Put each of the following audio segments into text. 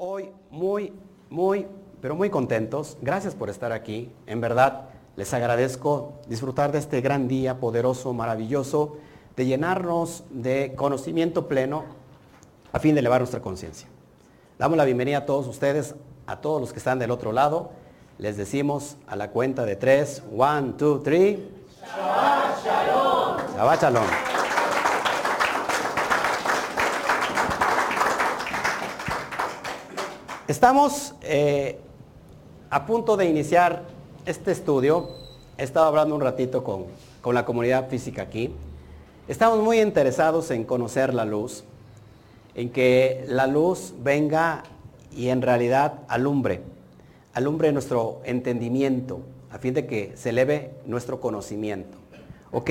hoy muy, muy, pero muy contentos. Gracias por estar aquí. En verdad, les agradezco disfrutar de este gran día poderoso, maravilloso, de llenarnos de conocimiento pleno a fin de elevar nuestra conciencia. Damos la bienvenida a todos ustedes, a todos los que están del otro lado. Les decimos a la cuenta de tres, one, two, three. Shabbat Shalom. Shabbat Shalom. Estamos eh, a punto de iniciar este estudio. He estado hablando un ratito con, con la comunidad física aquí. Estamos muy interesados en conocer la luz, en que la luz venga y en realidad alumbre, alumbre nuestro entendimiento, a fin de que se eleve nuestro conocimiento. ¿Ok?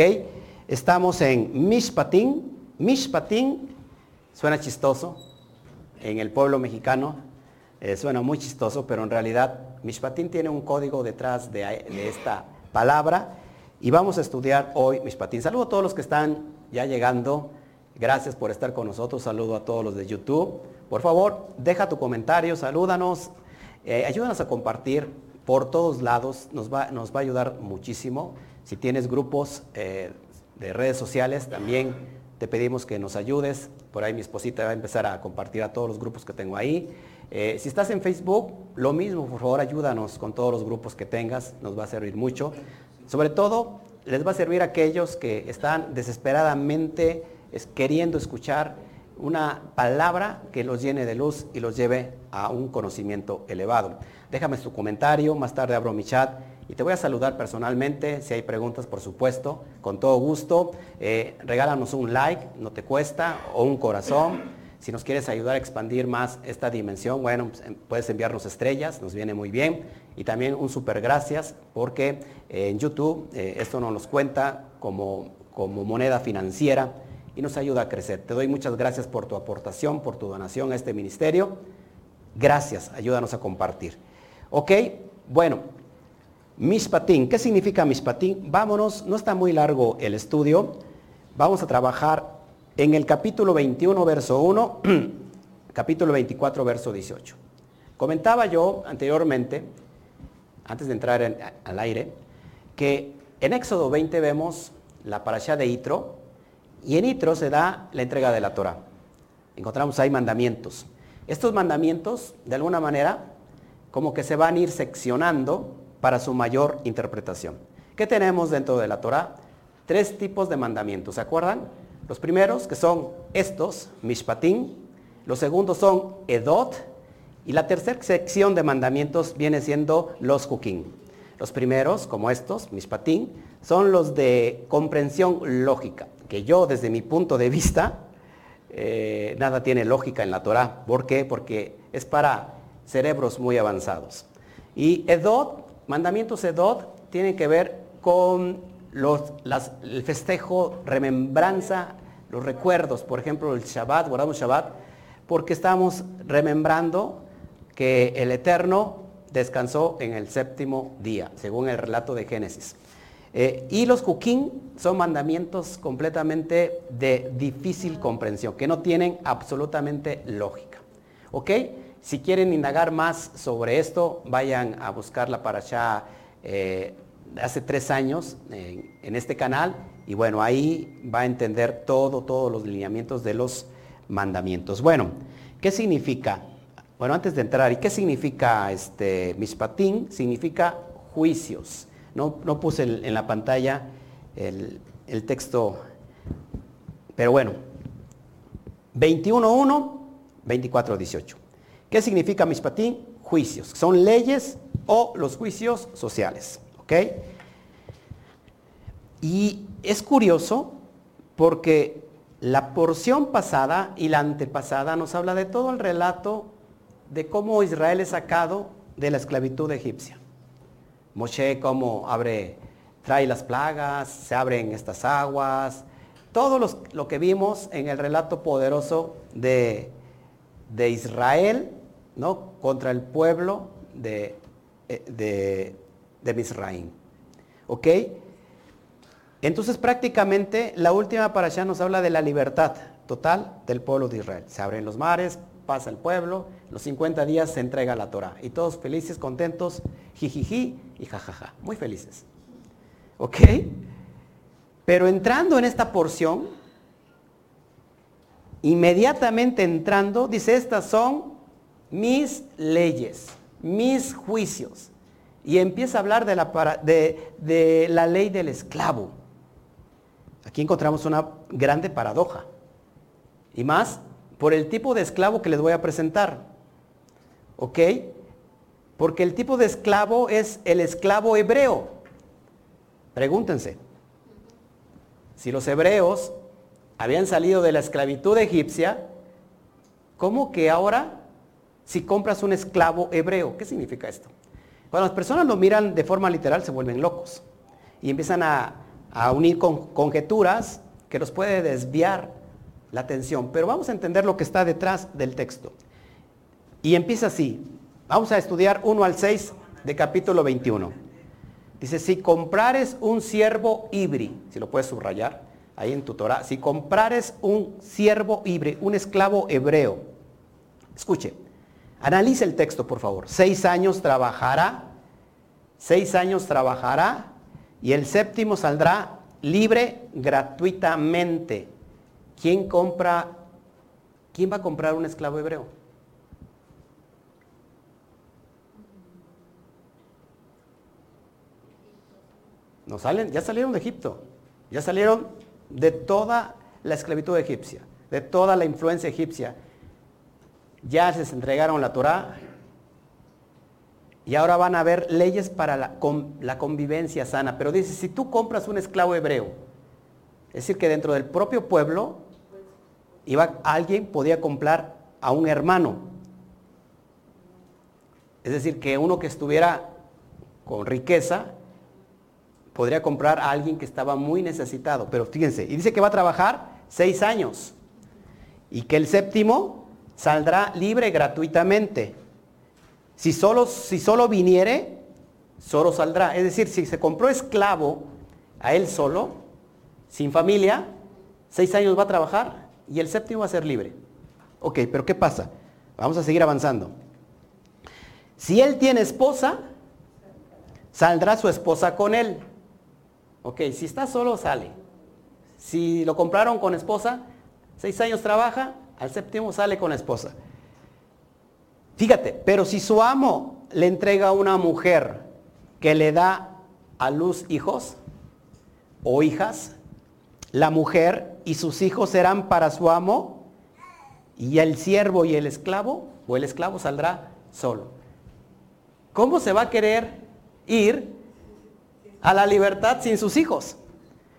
Estamos en Mishpatín. Mishpatín suena chistoso en el pueblo mexicano, eh, suena muy chistoso, pero en realidad Mishpatín tiene un código detrás de, esta palabra y vamos a estudiar hoy Mishpatín. Saludo a todos los que están ya llegando. Gracias por estar con nosotros. Saludo a todos los de YouTube. Por favor, deja tu comentario, salúdanos, eh, ayúdanos a compartir por todos lados. Nos va, nos va a ayudar muchísimo. Si tienes grupos eh, de redes sociales, también te pedimos que nos ayudes. Por ahí mi esposita va a empezar a compartir a todos los grupos que tengo ahí. Eh, si estás en Facebook, lo mismo, por favor, ayúdanos con todos los grupos que tengas, nos va a servir mucho. Sobre todo, les va a servir a aquellos que están desesperadamente queriendo escuchar una palabra que los llene de luz y los lleve a un conocimiento elevado. Déjame tu comentario, más tarde abro mi chat y te voy a saludar personalmente. Si hay preguntas, por supuesto, con todo gusto. Eh, regálanos un like, no te cuesta, o un corazón. Si nos quieres ayudar a expandir más esta dimensión, bueno, pues, em, puedes enviarnos estrellas, nos viene muy bien. Y también un super gracias porque eh, en YouTube eh, esto nos cuenta como, como moneda financiera y nos ayuda a crecer. Te doy muchas gracias por tu aportación, por tu donación a este ministerio. Gracias, ayúdanos a compartir. Ok, bueno, Mishpatín, ¿qué significa Mishpatín? Vámonos, no está muy largo el estudio. Vamos a trabajar en el capítulo 21, verso 1, capítulo 24, verso 18. Comentaba yo anteriormente, antes de entrar al aire, que en Éxodo 20 vemos la parasha de Itro, y en Itro se da la entrega de la Torah. Encontramos ahí mandamientos. Estos mandamientos, de alguna manera, como que se van a ir seccionando para su mayor interpretación. ¿Qué tenemos dentro de la Torah? Tres tipos de mandamientos, ¿se acuerdan? Los primeros, que son estos, Mishpatim. Los segundos son Edot. Y la tercera sección de mandamientos viene siendo los Jukim. Los primeros, como estos, Mishpatim, son los de comprensión lógica, que yo desde mi punto de vista, eh, nada tiene lógica en la Torah. ¿Por qué? Porque es para cerebros muy avanzados. Y Edot, mandamientos Edot, tienen que ver con el festejo, remembranza, los recuerdos, por ejemplo, el Shabbat, guardamos Shabbat, porque estamos remembrando que el Eterno descansó en el séptimo día, según el relato de Génesis. Eh, y los Jukim son mandamientos completamente de difícil comprensión, que no tienen absolutamente lógica. ¿Ok? Si quieren indagar más sobre esto, vayan a buscar la parasha eh, hace tres años en, este canal y bueno, ahí va a entender todo, todos los lineamientos de los mandamientos. Bueno, ¿qué significa? Bueno, antes de entrar, ¿y qué significa este mispatín? Significa juicios. No, no puse en, la pantalla el, el texto, pero bueno, 21.1, 24.18. ¿Qué significa mispatín? Juicios. Son leyes o los juicios sociales. Y es curioso porque la porción pasada y la antepasada nos habla de todo el relato de cómo Israel es sacado de la esclavitud egipcia. Moshe cómo abre, trae las plagas, se abren estas aguas, todo lo que vimos en el relato poderoso de, de Israel, ¿no? Contra el pueblo de, de, de Misraim. ¿Ok? Entonces prácticamente la última para allá nos habla de la libertad total del pueblo de Israel. Se abren los mares, pasa el pueblo, los 50 días se entrega la Torah. Y todos felices, contentos, jijiji y jajaja. Muy felices. ¿Ok? Pero entrando en esta porción, inmediatamente entrando, dice, estas son mis leyes, mis juicios. Y empieza a hablar de la, de, la ley del esclavo. Aquí encontramos una grande paradoja. Y más por el tipo de esclavo que les voy a presentar. ¿Ok? Porque el tipo de esclavo es el esclavo hebreo. Pregúntense. Si los hebreos habían salido de la esclavitud egipcia, ¿cómo que ahora si compras un esclavo hebreo? ¿Qué significa esto? Cuando las personas lo miran de forma literal se vuelven locos y empiezan a, unir con, conjeturas que los puede desviar la atención. Pero vamos a entender lo que está detrás del texto. Y empieza así. Vamos a estudiar 1 al 6 de capítulo 21. Dice, si comprares un siervo híbrido, si lo puedes subrayar ahí en tu Torah, si comprares un siervo híbrido, un esclavo hebreo, escuche, analice el texto por favor. Seis años trabajará, seis años trabajará y el séptimo saldrá libre gratuitamente. ¿Quién compra, quién va a comprar un esclavo hebreo? No salen, ya salieron de Egipto, ya salieron de toda la esclavitud egipcia, de toda la influencia egipcia. Ya les entregaron la Torá y ahora van a haber leyes para la, la convivencia sana. Pero dice, si tú compras un esclavo hebreo, es decir, que dentro del propio pueblo iba, alguien podía comprar a un hermano. Es decir, que uno que estuviera con riqueza podría comprar a alguien que estaba muy necesitado. Pero fíjense, y dice que va a trabajar seis años y que el séptimo saldrá libre gratuitamente. Si solo, si solo viniere, solo saldrá. Es decir, si se compró esclavo a él solo, sin familia, seis años va a trabajar y el séptimo va a ser libre. Ok, pero ¿qué pasa? Vamos a seguir avanzando. Si él tiene esposa, saldrá su esposa con él. Ok, si está solo, sale. Si lo compraron con esposa, seis años trabaja, al séptimo sale con la esposa. Fíjate, pero si su amo le entrega a una mujer que le da a luz hijos o hijas, la mujer y sus hijos serán para su amo y el siervo y el esclavo o el esclavo saldrá solo. ¿Cómo se va a querer ir a la libertad sin sus hijos?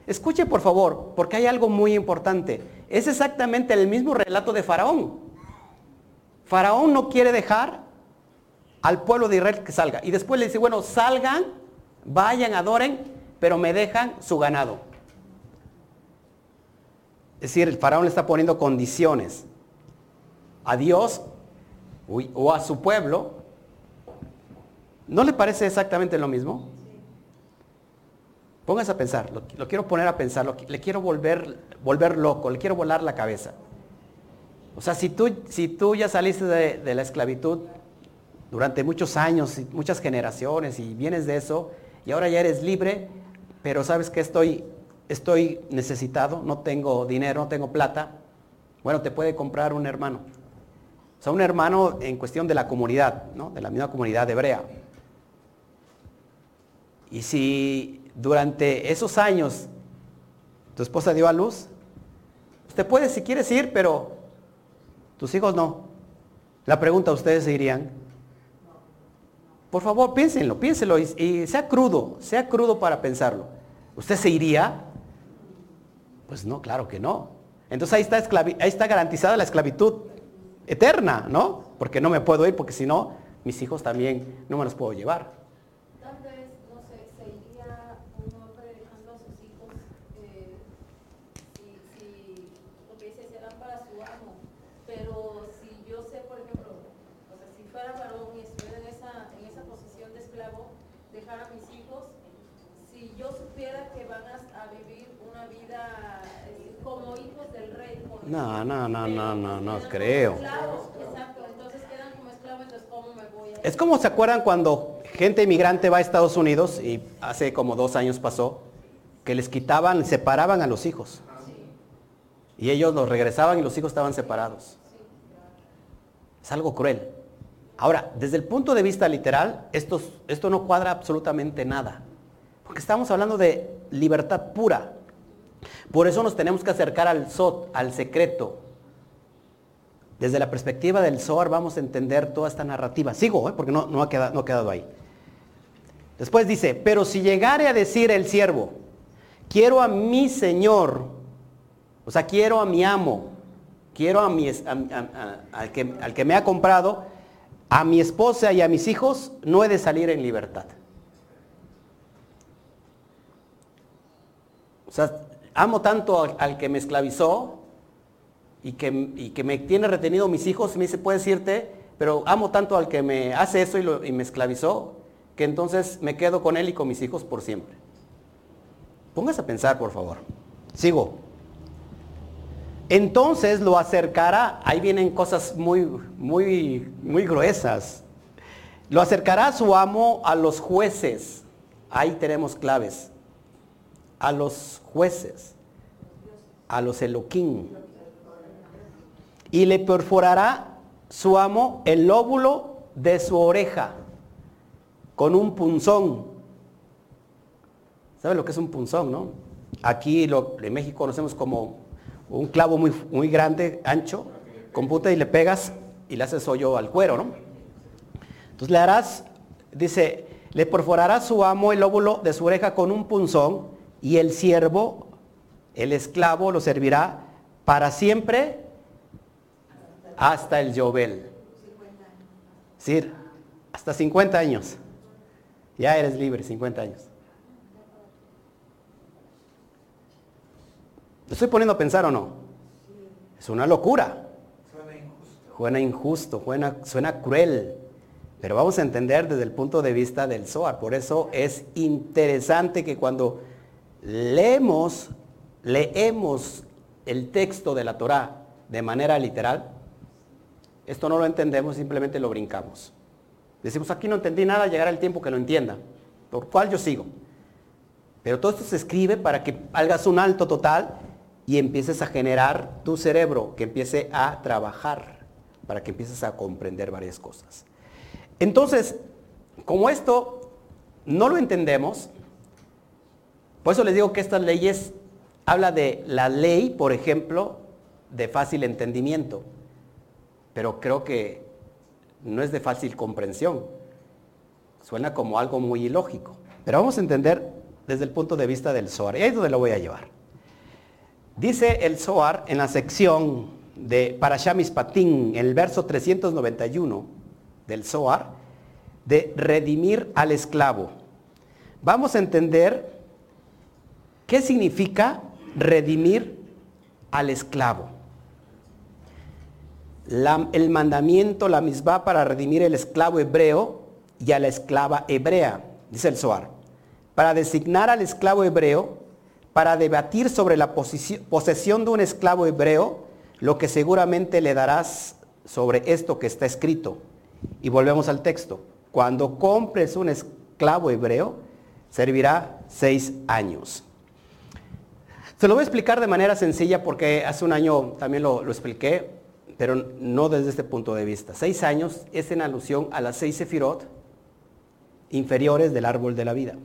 Escuche por favor, porque hay algo muy importante. Es exactamente el mismo relato de Faraón. Faraón no quiere dejar al pueblo de Israel que salga. Y después le dice, bueno, salgan, vayan, adoren, pero me dejan su ganado. Es decir, el faraón le está poniendo condiciones a Dios o a su pueblo. ¿No le parece exactamente lo mismo? Póngase a pensar, lo, quiero poner a pensar, le quiero volver, volver loco, le quiero volar la cabeza. O sea, si tú, si tú ya saliste de, de la esclavitud durante muchos años, muchas generaciones y vienes de eso, y ahora ya eres libre, pero sabes que estoy estoy necesitado, no tengo dinero, no tengo plata, bueno, te puede comprar un hermano. O sea, un hermano en cuestión de la comunidad, ¿no? De la misma comunidad hebrea. Y si durante esos años tu esposa dio a luz, usted puede si quieres ir, pero tus hijos no. La pregunta, ¿ustedes se irían? Por favor, piénsenlo, piénsenlo y, y sea crudo, sea crudo para pensarlo. ¿Usted se iría? Pues no, claro que no. Entonces ahí está, ahí está garantizada la esclavitud eterna, ¿no? Porque no me puedo ir porque si no, mis hijos también no me los puedo llevar. Tal vez, no sé, se iría un hombre dejando a sus hijos, eh, si, si, porque dice, serán para su amo. Pero si yo sé, por ejemplo, o sea, si fuera varón y estuviera en esa, en esa posición de esclavo, dejar a mis hijos, si yo supiera que van a, a vivir una vida eh, como hijos del rey. No, no, no, no, no, no creo. Esclavos Es como se acuerdan cuando gente inmigrante va a Estados Unidos y hace como dos años pasó, que les quitaban, separaban a los hijos. Y ellos los regresaban y los hijos estaban separados. Es algo cruel. Ahora, desde el punto de vista literal, esto, esto no cuadra absolutamente nada. Porque estamos hablando de libertad pura. Por eso nos tenemos que acercar al SOT, al secreto. Desde la perspectiva del SOAR vamos a entender toda esta narrativa. Sigo, ¿eh? porque no, no, ha quedado, no quedado ahí. Después dice, pero si llegare a decir el siervo, quiero a mi Señor, o sea, quiero a mi amo, quiero a mi, al, que, al que me ha comprado, a mi esposa y a mis hijos, no he de salir en libertad. O sea, amo tanto al, que me esclavizó y que, que, me tiene retenido mis hijos, me dice, puedes irte, pero amo tanto al que me hace eso y, y me esclavizó, que entonces me quedo con él y con mis hijos por siempre. Póngase a pensar, por favor. Sigo. Entonces lo acercará, ahí vienen cosas muy, muy, muy gruesas. Lo acercará a su amo a los jueces. Ahí tenemos claves. A los jueces. A los eloquín. Y le perforará su amo el lóbulo de su oreja con un punzón. ¿Sabe lo que es un punzón, no? Aquí en México conocemos como un clavo muy, muy grande, ancho, con punta y le pegas y le haces hoyo al cuero, ¿no? Entonces le harás, dice, le perforará su amo el óvulo de su oreja con un punzón y el siervo, el esclavo, lo servirá para siempre hasta el Yobel. Es decir, hasta 50 años. Ya eres libre, 50 años. estoy poniendo a pensar o no? Es una locura. Suena injusto. Suena suena, cruel. Pero vamos a entender desde el punto de vista del Zohar. Por eso es interesante que cuando leemos, leemos el texto de la Torah de manera literal, esto no lo entendemos, simplemente lo brincamos. Decimos, aquí no entendí nada, llegará el tiempo que lo entienda, por cual yo sigo. Pero todo esto se escribe para que hagas un alto total y empieces a generar tu cerebro, que empiece a trabajar, para que empieces a comprender varias cosas. Entonces, como esto no lo entendemos, por eso les digo que estas leyes habla de la ley, por ejemplo, de fácil entendimiento, pero creo que no es de fácil comprensión. Suena como algo muy ilógico. Pero vamos a entender desde el punto de vista del Zohar. Y ahí es donde lo voy a llevar. Dice el Zohar en la sección de Parashamis Patín, en el verso 391 del Zohar, de redimir al esclavo. Vamos a entender qué significa redimir al esclavo. el mandamiento, la misma para redimir el esclavo hebreo y a la esclava hebrea, dice el Zohar. Para designar al esclavo hebreo para debatir sobre la posesión de un esclavo hebreo, lo que seguramente le darás sobre esto que está escrito. Y volvemos al texto. Cuando compres un esclavo hebreo, servirá seis años. Se lo voy a explicar de manera sencilla porque hace un año también lo, expliqué, pero no desde este punto de vista. Seis años es en alusión a las seis sefirot inferiores del árbol de la vida.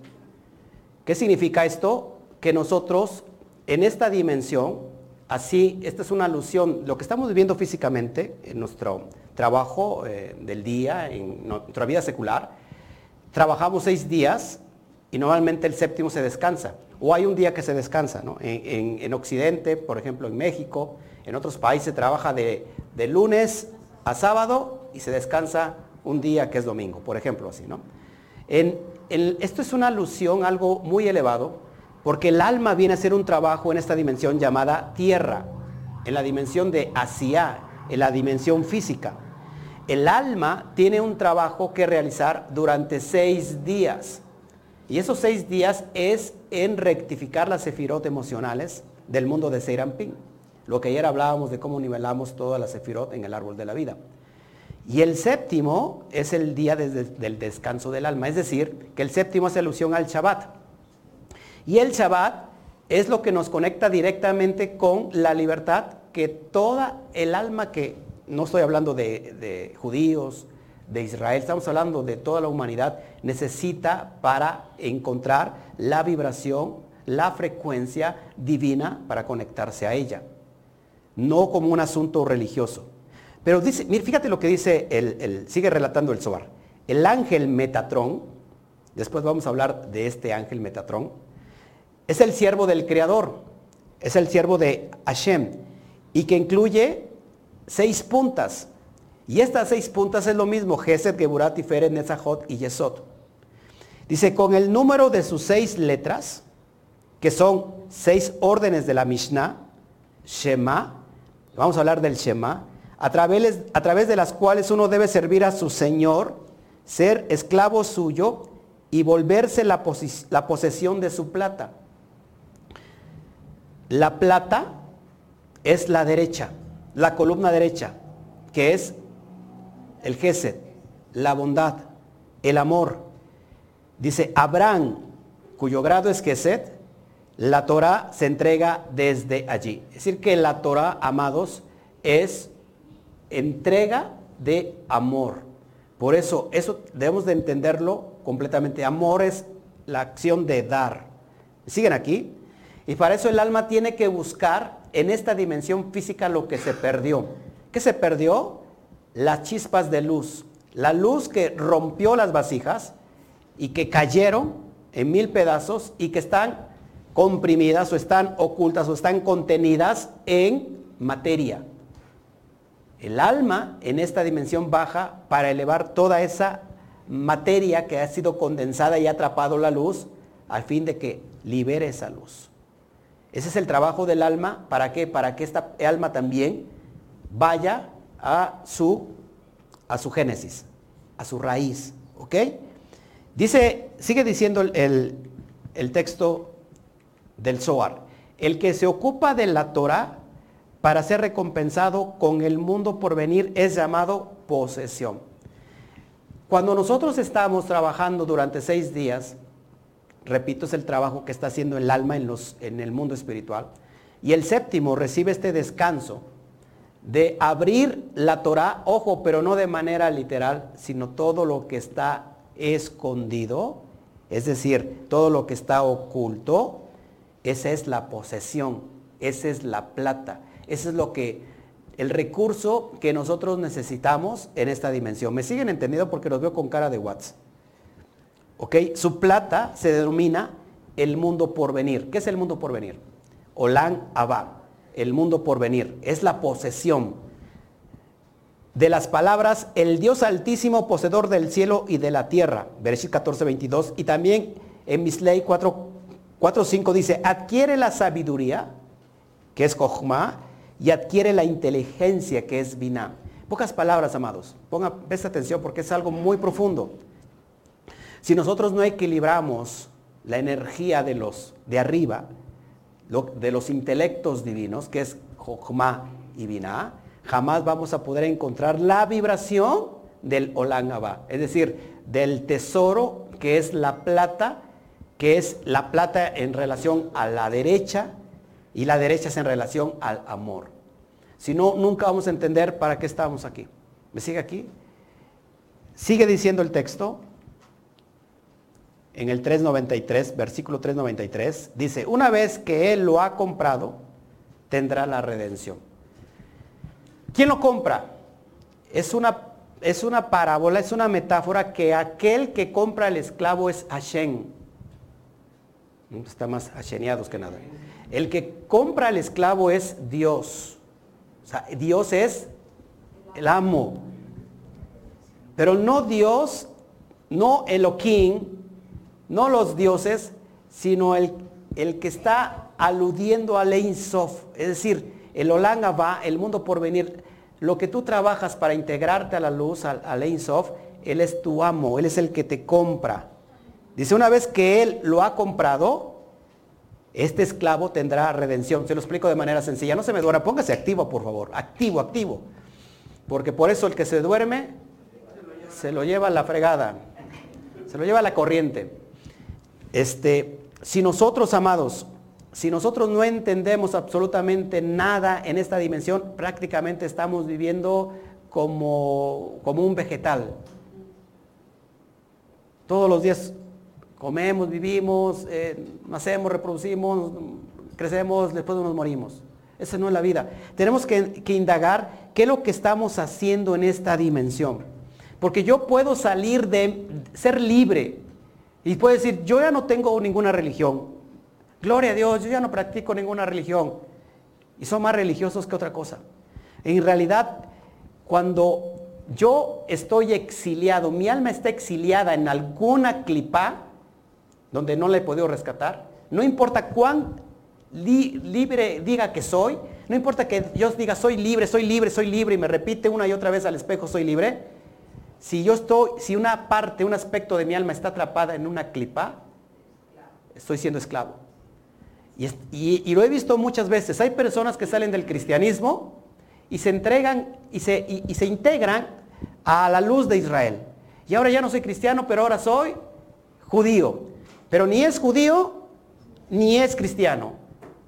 ¿Qué significa esto? que nosotros en esta dimensión, así, esta es una alusión, lo que estamos viviendo físicamente en nuestro trabajo eh, del día, en nuestra vida secular, trabajamos seis días y normalmente el séptimo se descansa. O hay un día que se descansa, ¿no? En, Occidente, por ejemplo, en México, en otros países se trabaja de, lunes a sábado y se descansa un día que es domingo, por ejemplo, así, ¿no? esto es una alusión, algo muy elevado, porque el alma viene a ser un trabajo en esta dimensión llamada tierra, en la dimensión de Asia, en la dimensión física. El alma tiene un trabajo que realizar durante seis días. Y esos seis días es en rectificar las sefirot emocionales del mundo de Ping. Lo que ayer hablábamos de cómo nivelamos todas las sefirot en el árbol de la vida. Y el séptimo es el día del descanso del alma, es decir, que el séptimo hace alusión al Shabbat. Y el Shabbat es lo que nos conecta directamente con la libertad que toda el alma que, no estoy hablando de judíos, de Israel, estamos hablando de toda la humanidad, necesita para encontrar la vibración, la frecuencia divina para conectarse a ella. No como un asunto religioso. Pero dice, fíjate lo que dice, el, sigue relatando el Zohar. El ángel Metatrón, después vamos a hablar de este ángel Metatrón, es el siervo del Creador, es el siervo de Hashem, y que incluye seis puntas. Y estas seis puntas es lo mismo, Gesed, Geburat, Tiferet, Netzahot y Yesod. Dice, con el número de sus seis letras, que son seis órdenes de la Mishnah, Shema, vamos a hablar del Shema, a través, a través de las cuales uno debe servir a su Señor, ser esclavo suyo y volverse la, la posesión de su plata. La plata es la derecha, la columna derecha, que es el Gesed, la bondad, el amor. Dice Abraham, cuyo grado es Gesed, la Torah se entrega desde allí. Es decir, que la Torah, amados, es entrega de amor. Por eso, eso debemos de entenderlo completamente. Amor es la acción de dar. ¿Siguen aquí? Y para eso el alma tiene que buscar en esta dimensión física lo que se perdió. ¿Qué se perdió? Las chispas de luz. La luz que rompió las vasijas y que cayeron en mil pedazos y que están comprimidas o están ocultas o están contenidas en materia el alma en esta dimensión baja para elevar toda esa materia que ha sido condensada y ha atrapado la luz al fin de que libere esa luz. Ese es el trabajo del alma. ¿Para qué? Para que esta alma también vaya a su, a su génesis, a su raíz. ¿Ok? Dice, sigue diciendo el, el texto del Zohar. El que se ocupa de la Torah para ser recompensado con el mundo por venir es llamado posesión. Cuando nosotros estamos trabajando durante seis días, repito, es el trabajo que está haciendo el alma en, los, en el mundo espiritual, y el séptimo recibe este descanso de abrir la Torah, ojo, pero no de manera literal, sino todo lo que está escondido, es decir, todo lo que está oculto, esa es la posesión, esa es la plata. Ese es lo que, el recurso que nosotros necesitamos en esta dimensión. ¿Me siguen entendiendo? Porque los veo con cara de Watts. ¿Ok? Su plata se denomina el mundo por venir. ¿Qué es el mundo por venir? Olan Abba, el mundo por venir. Es la posesión de las palabras el Dios altísimo, poseedor del cielo y de la tierra. Bereshit 14, 22. Y también en Misley 4, 4 5 dice, adquiere la sabiduría, que es Jochma, y adquiere la inteligencia que es Binah. Pocas palabras, amados. Ponga, presta atención porque es algo muy profundo. Si nosotros no equilibramos la energía de los de arriba, de los intelectos divinos, que es Jochma y Binah, jamás vamos a poder encontrar la vibración del Olam es decir, del tesoro que es la plata, que es la plata en relación a la derecha y la derecha es en relación al amor. Si no, nunca vamos a entender para qué estamos aquí. ¿Me sigue aquí? Sigue diciendo el texto en el 393, versículo 393, dice, una vez que Él lo ha comprado, tendrá la redención. ¿Quién lo compra? Es una, es una parábola, es una metáfora que aquel que compra al esclavo es Hashem. Está más Hasheneados que nada. El que compra al esclavo es Dios. O sea, Dios es el amo. Pero no Dios, no Elohim, no los dioses, sino el, el que está aludiendo al Ein Sof. Es decir, el Olanga va, el mundo por venir. Lo que tú trabajas para integrarte a la luz, al, al Ein Sof, Él es tu amo, Él es el que te compra. Dice, una vez que Él lo ha comprado, este esclavo tendrá redención. Se lo explico de manera sencilla. No se me duerma, póngase activo, por favor. Activo, activo. Porque por eso el que se duerme se lo lleva la fregada, se lo lleva la corriente. Este, si nosotros, amados, si nosotros no entendemos absolutamente nada en esta dimensión, prácticamente estamos viviendo como, como un vegetal. Todos los días comemos, vivimos, eh, nacemos, reproducimos, crecemos, después nos morimos. Esa no es la vida. Tenemos que, que indagar qué es lo que estamos haciendo en esta dimensión. Porque yo puedo salir de ser libre y puedo decir, yo ya no tengo ninguna religión. Gloria a Dios, yo ya no practico ninguna religión. Y son más religiosos que otra cosa. En realidad, cuando yo estoy exiliado, mi alma está exiliada en alguna clipa donde no la he podido rescatar, no importa cuán libre diga que soy, no importa que Dios diga soy libre, soy libre, soy libre y me repite una y otra vez al espejo soy libre, si yo estoy, si una parte, un aspecto de mi alma está atrapada en una clipa, estoy siendo esclavo. Y, lo he visto muchas veces. Hay personas que salen del cristianismo y se entregan y se, y se integran a la luz de Israel. Y ahora ya no soy cristiano, pero ahora soy judío. Pero ni es judío ni es cristiano,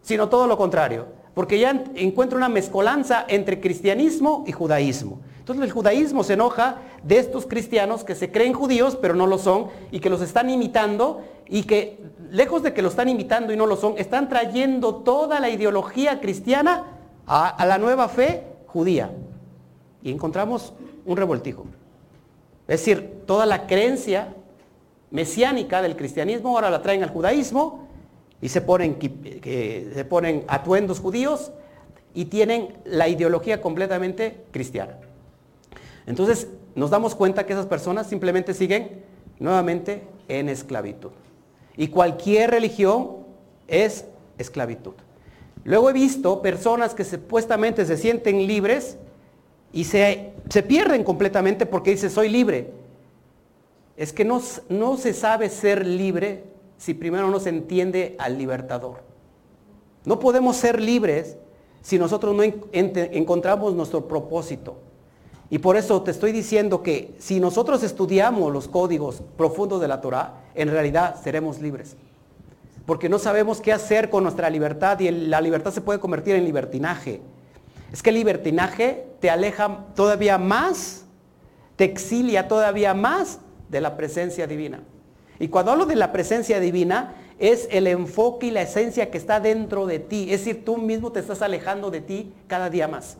sino todo lo contrario. Porque ya encuentra una mezcolanza entre cristianismo y judaísmo. Entonces el judaísmo se enoja de estos cristianos que se creen judíos, pero no lo son, y que los están imitando, y que lejos de que lo están imitando y no lo son, están trayendo toda la ideología cristiana a, la nueva fe judía. Y encontramos un revoltijo. Es decir, toda la creencia mesiánica del cristianismo ahora la traen al judaísmo y se ponen, se ponen atuendos judíos y tienen la ideología completamente cristiana. Entonces nos damos cuenta que esas personas simplemente siguen nuevamente en esclavitud. Y cualquier religión es esclavitud. Luego he visto personas que supuestamente se sienten libres y se, pierden completamente porque dicen soy libre. Es que no, no se sabe ser libre si primero no se entiende al libertador. No podemos ser libres si nosotros no encontramos nuestro propósito. Y por eso te estoy diciendo que si nosotros estudiamos los códigos profundos de la Torah, en realidad seremos libres. Porque no sabemos qué hacer con nuestra libertad y la libertad se puede convertir en libertinaje. Es que el libertinaje te aleja todavía más, te exilia todavía más de la presencia divina. Y cuando hablo de la presencia divina, es el enfoque y la esencia que está dentro de ti. Es decir, tú mismo te estás alejando de ti cada día más.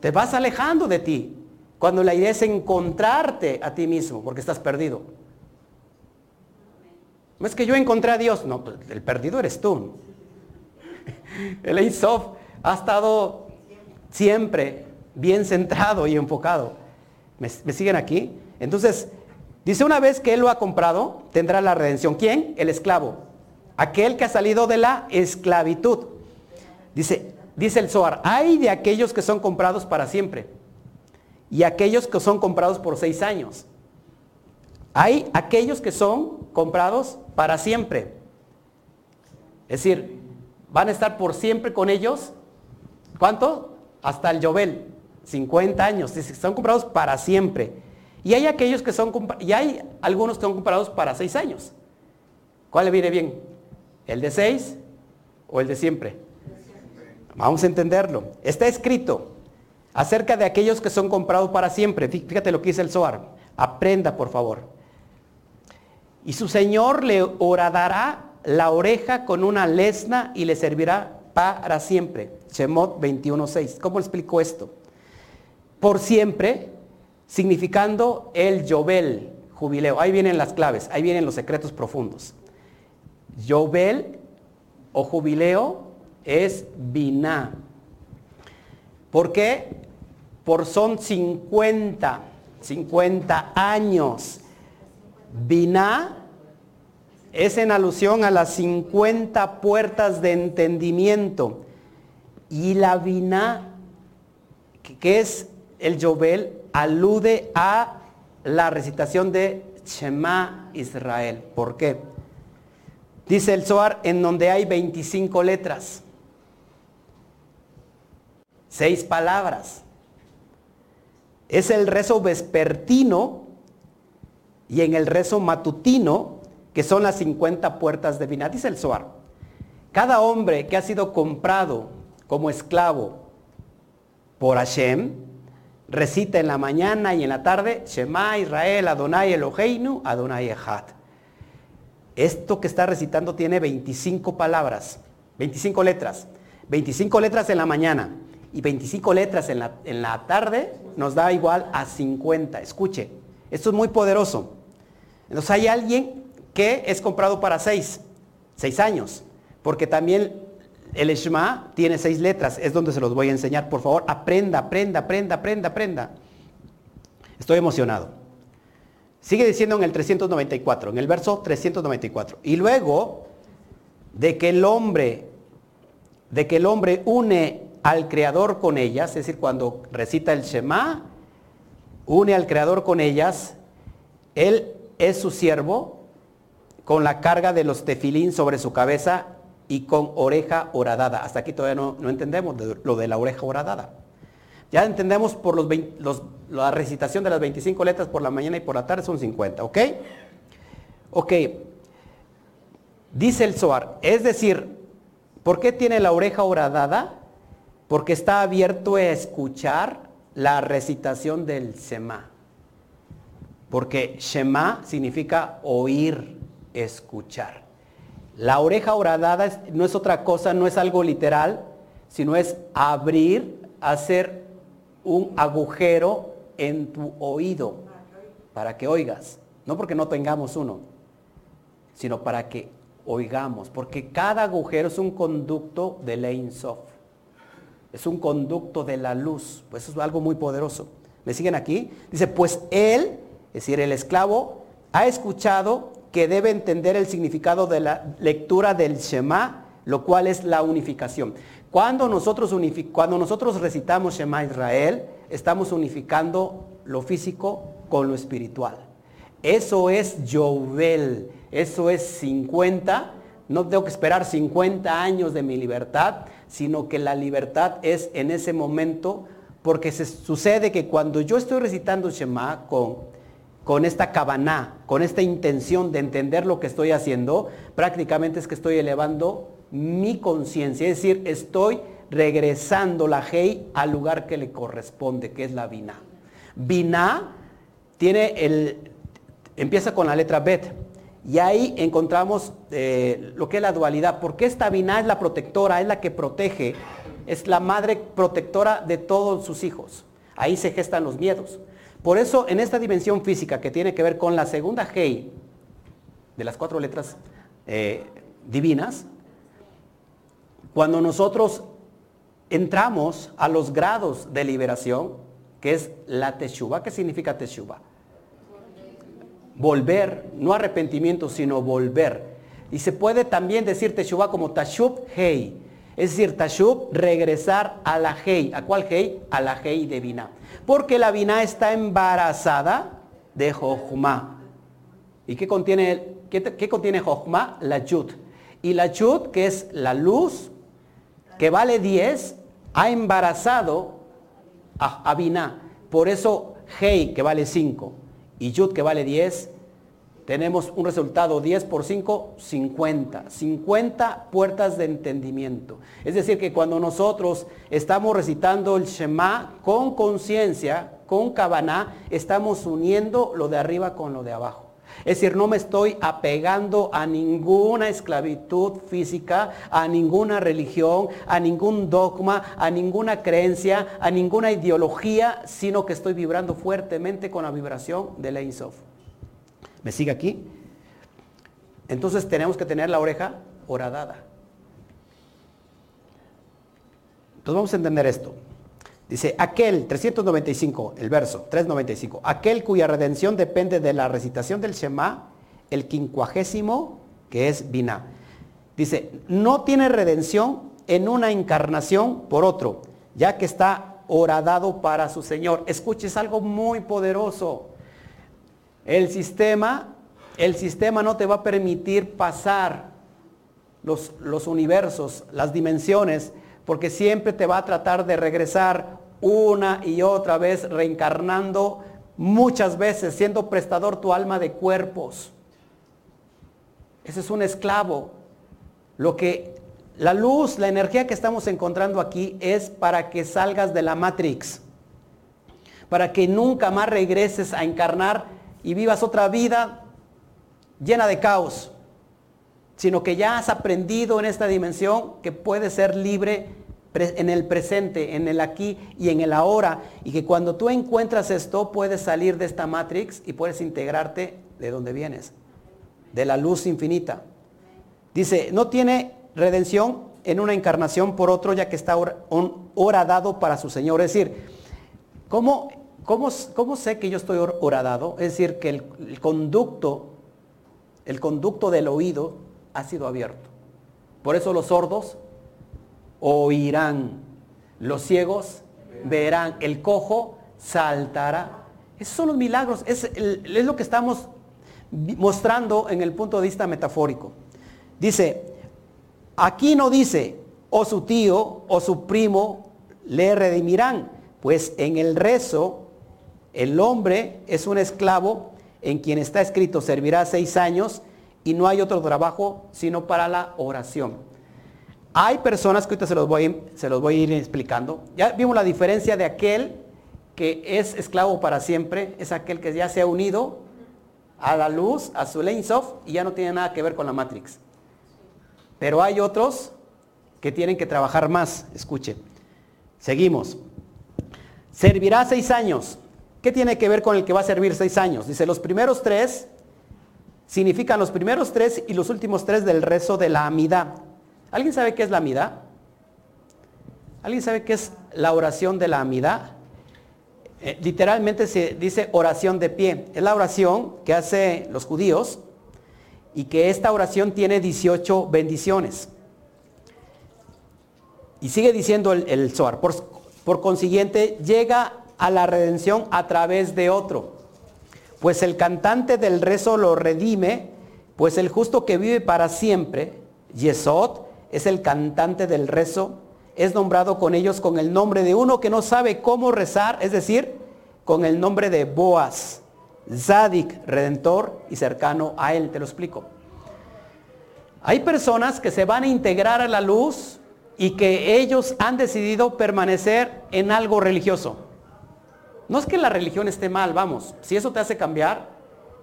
Te vas alejando de ti. Cuando la idea es encontrarte a ti mismo, porque estás perdido. No es que yo encontré a Dios, no, pues, el perdido eres tú. El Eisof ha estado siempre bien centrado y enfocado. ¿Me, ¿Me, siguen aquí? Entonces, dice una vez que él lo ha comprado, tendrá la redención. ¿Quién? El esclavo. Aquel que ha salido de la esclavitud. Dice, Dice el Zohar, hay de aquellos que son comprados para siempre y aquellos que son comprados por seis años. Hay aquellos que son comprados para siempre. Es decir, van a estar por siempre con ellos. ¿Cuánto? Hasta el Yobel, 50 años. Son comprados para siempre. Y hay aquellos que son, y hay algunos que son comprados para seis años. ¿Cuál le viene bien? ¿El de seis o el de siempre? Vamos a entenderlo. Está escrito acerca de aquellos que son comprados para siempre. Fíjate lo que dice el Zohar. Aprenda, por favor. Y su Señor le horadará la oreja con una lesna y le servirá para siempre. Shemot 21.6. ¿Cómo explico esto? Por siempre, significando el Yobel, jubileo. Ahí vienen las claves, ahí vienen los secretos profundos. Yobel o jubileo es Biná. ¿Por qué? Por son 50, 50 años. Biná es en alusión a las 50 puertas de entendimiento. Y la Biná, que es el Yobel, alude a la recitación de Shema Israel. ¿Por qué? Dice el Zohar en donde hay 25 letras seis palabras. es el rezo vespertino y en el rezo matutino, que son las 50 puertas de Binah. Dice el Zohar, cada hombre que ha sido comprado como esclavo por Hashem, recita en la mañana y en la tarde, Shema Israel, Adonai Eloheinu, Adonai Echad. Esto que está recitando tiene 25 palabras, 25 letras. 25 letras en la mañana y 25 letras en la, en la tarde nos da igual a 50. Escuche, esto es muy poderoso. Entonces hay alguien que es comprado para 6, 6 años, porque también el Shema tiene 6 letras, es donde se los voy a enseñar. Por favor, aprenda, aprenda, aprenda, aprenda, aprenda. Estoy emocionado. Sigue diciendo en el 394, en el verso 394. Y luego de que el hombre, de que el hombre une al Creador con ellas, es decir, cuando recita el Shema, une al Creador con ellas, él es su siervo con la carga de los tefilín sobre su cabeza y con oreja horadada. Hasta aquí todavía no, entendemos lo de la oreja horadada. Ya entendemos por los, la recitación de las 25 letras por la mañana y por la tarde son 50, ¿ok? Ok. Dice el Zohar, es decir, ¿por qué tiene la oreja horadada? Porque está abierto a escuchar la recitación del Shema. Porque Shema significa oír, escuchar. La oreja horadada no es otra cosa, no es algo literal, sino es abrir, hacer un agujero en tu oído para que oigas. No porque no tengamos uno, sino para que oigamos. Porque cada agujero es un conducto de Lein Sof. Es un conducto de la luz. Pues es algo muy poderoso. ¿Me siguen aquí? Dice, pues él, es decir, el esclavo, ha escuchado que debe entender el significado de la lectura del Shema, lo cual es la unificación. Cuando nosotros, cuando nosotros recitamos Shema Israel, estamos unificando lo físico con lo espiritual. Eso es Jovel, eso es 50. No tengo que esperar 50 años de mi libertad, sino que la libertad es en ese momento, porque se sucede que cuando yo estoy recitando Shema con, con esta cabana, con esta intención de entender lo que estoy haciendo, prácticamente es que estoy elevando mi conciencia, es decir, estoy regresando la Hei al lugar que le corresponde, que es la Binah. Binah tiene el, empieza con la letra Bet, y ahí encontramos eh, lo que es la dualidad, porque esta Binah es la protectora, es la que protege, es la madre protectora de todos sus hijos. Ahí se gestan los miedos. Por eso en esta dimensión física que tiene que ver con la segunda Hei, de las cuatro letras eh, divinas, cuando nosotros entramos a los grados de liberación, que es la teshuva, ¿qué significa teshuva? Volver, no arrepentimiento, sino volver. Y se puede también decir teshuva como tashub hei. Es decir, tashub, regresar a la hei. ¿A cuál hei? A la hei de Binah. Porque la Binah está embarazada de Jochma. ¿Y qué contiene, qué, contiene Jochma? La Yud. Y la Yud, que es la luz, que vale 10, ha embarazado a, Binah. Por eso Hei, que vale 5, y Yud, que vale 10, tenemos un resultado 10 por 5, 50. 50 puertas de entendimiento. Es decir, que cuando nosotros estamos recitando el Shema con conciencia, con Kabaná, estamos uniendo lo de arriba con lo de abajo. Es decir, no me estoy apegando a ninguna esclavitud física, a ninguna religión, a ningún dogma, a ninguna creencia, a ninguna ideología, sino que estoy vibrando fuertemente con la vibración de Ein. ¿Me sigue aquí? Entonces tenemos que tener la oreja horadada. Entonces vamos a entender esto. Dice, aquel, 395, el verso, 395, aquel cuya redención depende de la recitación del Shema, el quincuagésimo, que es Binah. Dice, no tiene redención en una encarnación por otro, ya que está horadado para su Señor. Escuches algo muy poderoso. El sistema, el sistema no te va a permitir pasar los, los universos, las dimensiones, porque siempre te va a tratar de regresar una y otra vez reencarnando muchas veces, siendo prestador tu alma de cuerpos. Ese es un esclavo. Lo que la luz, la energía que estamos encontrando aquí es para que salgas de la Matrix. Para que nunca más regreses a encarnar y vivas otra vida llena de caos. Sino que ya has aprendido en esta dimensión que puedes ser libre en el presente, en el aquí y en el ahora. Y que cuando tú encuentras esto, puedes salir de esta Matrix y puedes integrarte de donde vienes de la luz infinita. Dice, no tiene redención en una encarnación por otro, ya que está horadado para su Señor. Es decir, ¿cómo, cómo, cómo sé que yo estoy horadado? Es decir, que el, conducto, el conducto del oído ha sido abierto. Por eso los sordos oirán, los ciegos verán, el cojo saltará. Esos son los milagros, es, es lo que estamos mostrando en el punto de vista metafórico. Dice, aquí no dice, o su tío o su primo le redimirán, pues en el rezo el hombre es un esclavo en quien está escrito servirá seis años y no hay otro trabajo sino para la oración. Hay personas que ahorita se los voy, se los voy a ir explicando. Ya vimos la diferencia de aquel que es esclavo para siempre, es aquel que ya se ha unido a la luz, a su lane soft y ya no tiene nada que ver con la Matrix. Pero hay otros que tienen que trabajar más. Escuche. Seguimos. Servirá seis años. ¿Qué tiene que ver con el que va a servir seis años? Dice, los primeros tres significan los primeros tres y los últimos tres del rezo de la amidad. ¿Alguien sabe qué es la amidad? ¿Alguien sabe qué es la oración de la amidad? Eh, literalmente se dice oración de pie. Es la oración que hacen los judíos y que esta oración tiene 18 bendiciones. Y sigue diciendo el, el Zohar. Por, por consiguiente, llega a la redención a través de otro. Pues el cantante del rezo lo redime, pues el justo que vive para siempre, Yesod, es el cantante del rezo es nombrado con ellos con el nombre de uno que no sabe cómo rezar, es decir, con el nombre de Boaz, Zadik, redentor y cercano a él. Te lo explico. Hay personas que se van a integrar a la luz y que ellos han decidido permanecer en algo religioso. No es que la religión esté mal, vamos, si eso te hace cambiar,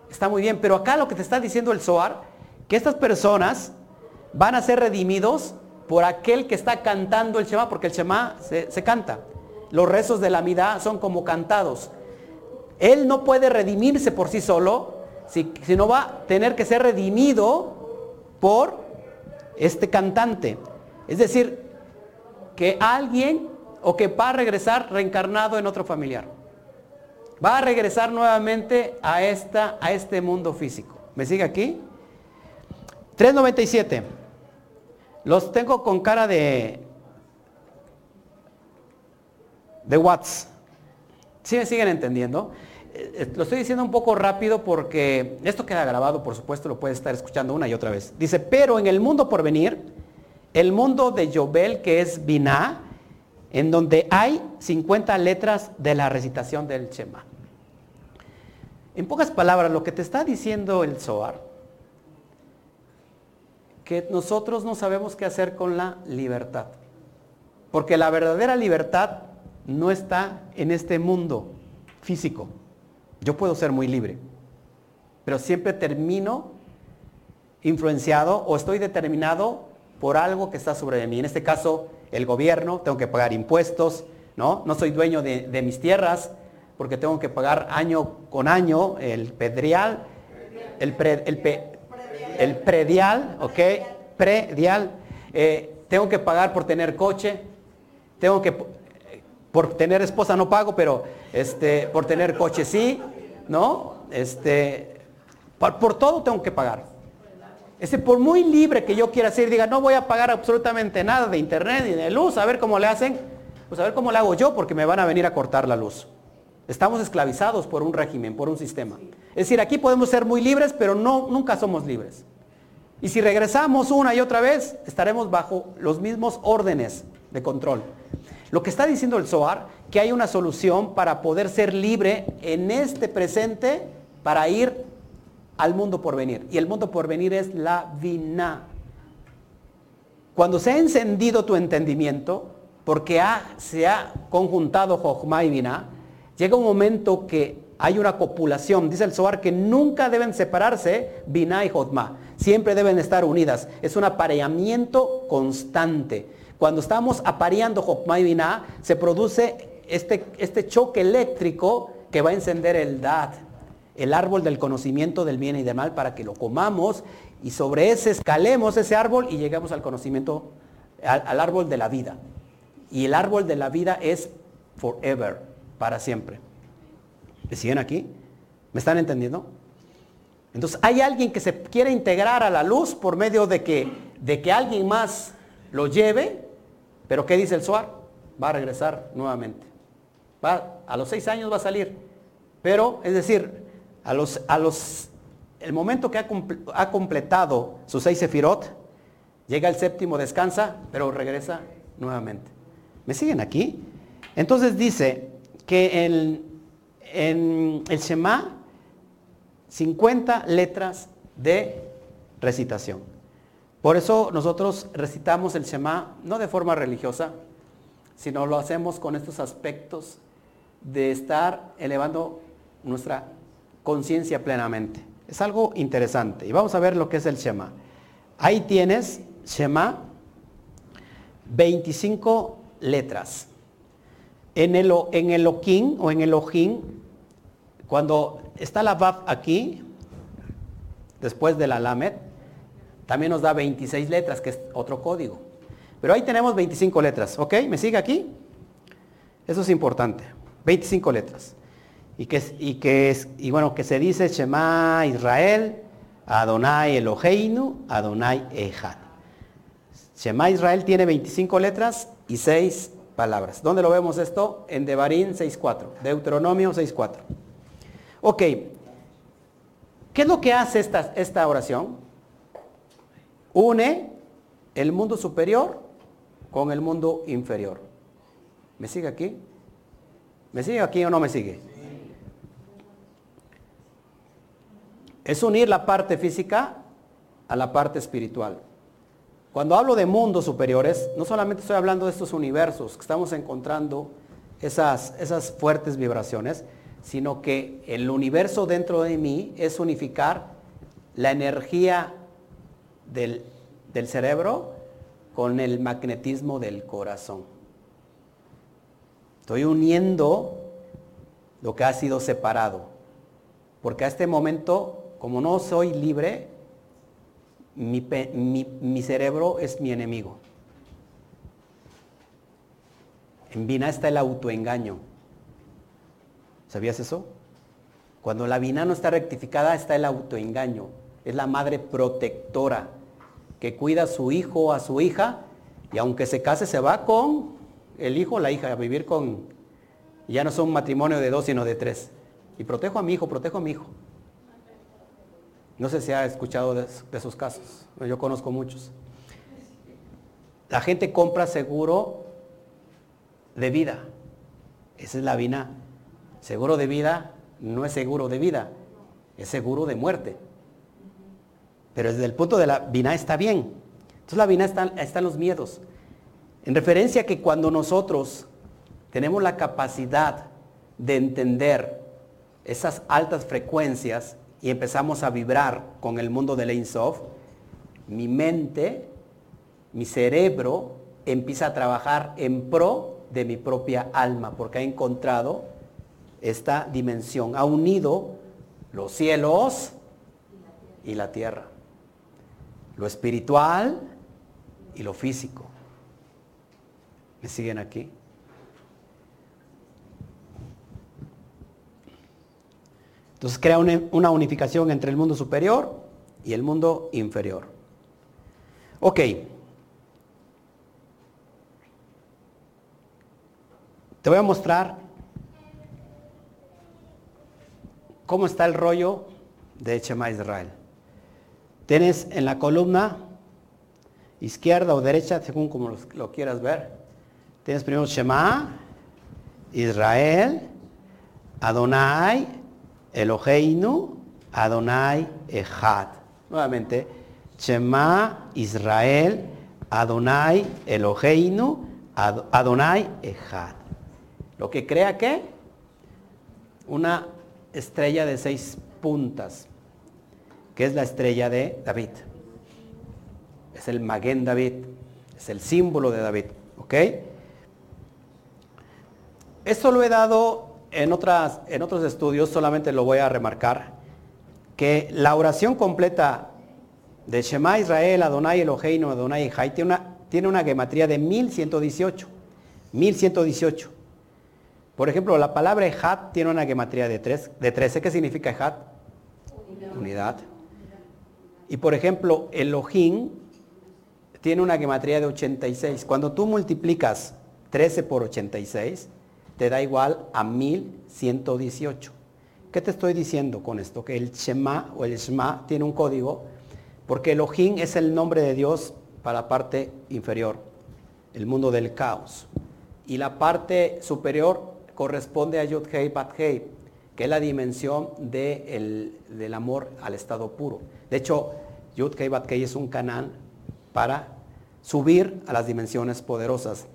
está muy bien, pero acá lo que te está diciendo el Zohar, que estas personas van a ser redimidos por aquel que está cantando el Shema, porque el Shema se, canta. Los rezos de la Midá son como cantados. Él no puede redimirse por sí solo, sino va a tener que ser redimido por este cantante. Es decir, que alguien o que va a regresar reencarnado en otro familiar. Va a regresar nuevamente a, esta, a este mundo físico. ¿Me sigue aquí? 397. Los tengo con cara de, de Watts. ¿Sí me siguen entendiendo? Eh, eh, lo estoy diciendo un poco rápido porque esto queda grabado, por supuesto, lo puedes estar escuchando una y otra vez. Dice, pero en el mundo por venir, el mundo de Yobel, que es Binah, en donde hay 50 letras de la recitación del Shema. En pocas palabras, lo que te está diciendo el Zohar que nosotros no sabemos qué hacer con la libertad. Porque la verdadera libertad no está en este mundo físico. Yo puedo ser muy libre, pero siempre termino influenciado o estoy determinado por algo que está sobre mí. En este caso, el gobierno, tengo que pagar impuestos, ¿no? No soy dueño de, mis tierras porque tengo que pagar año con año el pedrial, el, el, el predial, ¿ok? Predial. Eh, tengo que pagar por tener coche. Tengo que, por tener esposa no pago, pero este, por tener coche sí, ¿no? Este, por, todo tengo que pagar. Ese, por muy libre que yo quiera ser, diga, no voy a pagar absolutamente nada de internet ni de luz, a ver cómo le hacen, pues a ver cómo le hago yo, porque me van a venir a cortar la luz. Estamos esclavizados por un régimen, por un sistema. Es decir, aquí podemos ser muy libres, pero no, nunca somos libres. Y si regresamos una y otra vez, estaremos bajo los mismos órdenes de control. Lo que está diciendo el Zohar, que hay una solución para poder ser libre en este presente para ir al mundo por venir. Y el mundo por venir es la vina. Cuando se ha encendido tu entendimiento, porque se ha conjuntado Jochma y Vina, llega un momento que hay una copulación. Dice el Zohar que nunca deben separarse Vina y Jochma. Siempre deben estar unidas. Es un apareamiento constante. Cuando estamos apareando Jochma y Vina, se produce este, este choque eléctrico que va a encender el Dad, el árbol del conocimiento del bien y del mal, para que lo comamos y sobre ese escalemos ese árbol y llegamos al conocimiento, al, árbol de la vida. Y el árbol de la vida es forever, para siempre. ¿Me siguen aquí? ¿Me están entendiendo? Entonces hay alguien que se quiere integrar a la luz por medio de que, de que alguien más lo lleve, pero ¿qué dice el Suar? Va a regresar nuevamente. Va, a los seis años va a salir. Pero, es decir, a los, a los, el momento que ha, completado sus seis sefirot, llega el séptimo, descansa, pero regresa nuevamente. ¿Me siguen aquí? Entonces dice que en, el Shema, 50 letras de recitación. Por eso nosotros recitamos el Shema no de forma religiosa, sino lo hacemos con estos aspectos de estar elevando nuestra conciencia plenamente. Es algo interesante. Y vamos a ver lo que es el Shema. Ahí tienes Shema, 25 letras. En el, en el o en el Ojin, cuando está la Vav aquí, después de la Lamed, también nos da 26 letras, que es otro código. Pero ahí tenemos 25 letras, ¿ok? ¿Me sigue aquí? Eso es importante. 25 letras. Y que, y que es, y bueno, que se dice Shema Israel, Adonai Eloheinu, Adonai Ejad. Shema Israel tiene 25 letras y 6 palabras. ¿Dónde lo vemos esto? En Devarim 6.4, Deuteronomio 6.4. Ok, ¿qué es lo que hace esta, esta oración? Une el mundo superior con el mundo inferior. ¿Me sigue aquí? ¿Me sigue aquí o no me sigue? Es unir la parte física a la parte espiritual. Cuando hablo de mundos superiores, no solamente estoy hablando de estos universos que estamos encontrando esas, esas fuertes vibraciones, sino que el universo dentro de mí es unificar la energía del, del cerebro con el magnetismo del corazón. Estoy uniendo lo que ha sido separado. Porque a este momento, como no soy libre, mi, cerebro es mi enemigo. En Vina está el autoengaño. ¿Sabías eso? Cuando la Vina no está rectificada está el autoengaño. Es la madre protectora que cuida a su hijo o a su hija y aunque se case se va con el hijo o la hija a vivir con... Ya no son un matrimonio de dos, sino de tres. Y protejo a mi hijo, protejo a mi hijo. No sé si ha escuchado de, esos casos. Yo conozco muchos. La gente compra seguro de vida. Esa es la vina. Seguro de vida no es seguro de vida, es seguro de muerte. Pero desde el punto de la vina está bien. Entonces la vina está, está en los miedos. En referencia a que cuando nosotros tenemos la capacidad de entender esas altas frecuencias y empezamos a vibrar con el mundo del Ein Sof, mi mente, mi cerebro empieza a trabajar en pro de mi propia alma, porque ha encontrado esta dimensión, ha unido los cielos y la tierra, lo espiritual y lo físico. ¿Me siguen aquí? Entonces crea una unificación entre el mundo superior y el mundo inferior. Ok. Te voy a mostrar cómo está el rollo de Shema Israel. Tienes en la columna izquierda o derecha, según como lo, quieras ver, tienes primero Shema Israel, Adonai, Eloheinu, Adonai Echad. Nuevamente, Shema Israel, Adonai Eloheinu, Adonai Echad. Lo que crea que una estrella de seis puntas, que es la estrella de David. Es el Maguen David, es el símbolo de David. ¿Ok? Esto lo he dado en, otras, en otros estudios, solamente lo voy a remarcar, que la oración completa de Shema Israel, Adonai Eloheinu, Adonai Echad, tiene una, tiene una gematría de 1118. 1118. Por ejemplo, la palabra Ejad tiene una gematría de, 3, de 13. ¿Qué significa? Unidad. Unidad. Y por ejemplo, Elohim tiene una gematría de 86. Cuando tú multiplicas 13 por 86, te da igual a 1118. ¿Qué te estoy diciendo con esto? Que el Shema o el Shema tiene un código, porque Elohim es el nombre de Dios para la parte inferior, el mundo del caos. Y la parte superior corresponde a Yud Hei Bat Hei, que es la dimensión del amor al estado puro. De hecho, Yud Hei Bat Hei es un canal para subir a las dimensiones poderosas.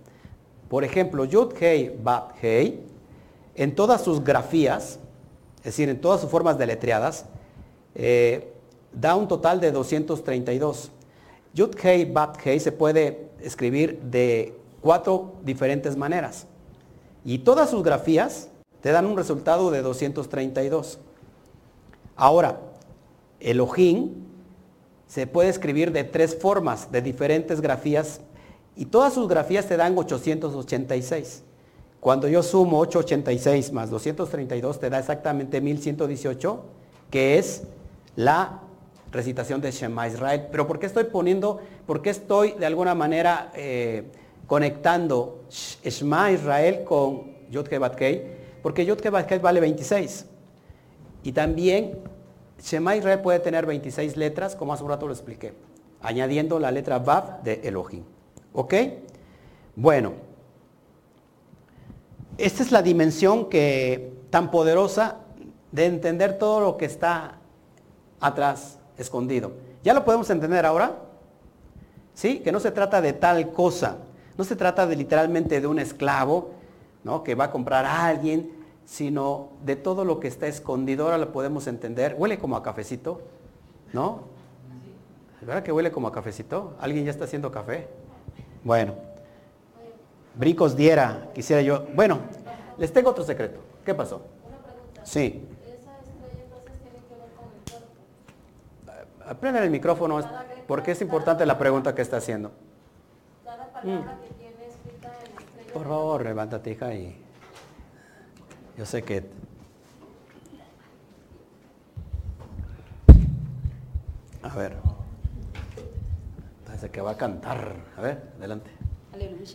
Por ejemplo, Yud Hei Bat Hei, en todas sus grafías, es decir, en todas sus formas deletreadas, eh, da un total de 232. Yud Hei Bat Hei se puede escribir de cuatro diferentes maneras. Y todas sus grafías te dan un resultado de 232. Ahora, Elohim se puede escribir de tres formas, de diferentes grafías, y todas sus grafías te dan 886. Cuando yo sumo 886 más 232 te da exactamente 1118, que es la recitación de Shema Israel. Pero ¿por qué estoy poniendo, por qué estoy de alguna manera eh, conectando Shema Israel con Yod Kei porque Yod Kei vale 26. Y también Shema Israel puede tener 26 letras, como hace un rato lo expliqué, añadiendo la letra Vav de Elohim. ¿Ok? Bueno, esta es la dimensión que tan poderosa de entender todo lo que está atrás, escondido. ¿Ya lo podemos entender ahora? ¿Sí? Que no se trata de tal cosa. No se trata de literalmente de un esclavo, ¿no? Que va a comprar a alguien, sino de todo lo que está escondido. Ahora lo podemos entender. Huele como a cafecito, ¿no? ¿Verdad que huele como a cafecito? ¿Alguien ya está haciendo café? Bueno. Bricos diera, quisiera yo. Bueno, les tengo otro secreto. ¿Qué pasó? Sí. Aprende el micrófono porque es importante la pregunta que está haciendo. Por favor, levántate, hija, y yo sé que... A ver. Parece que va a cantar. A ver, adelante. Aleluya.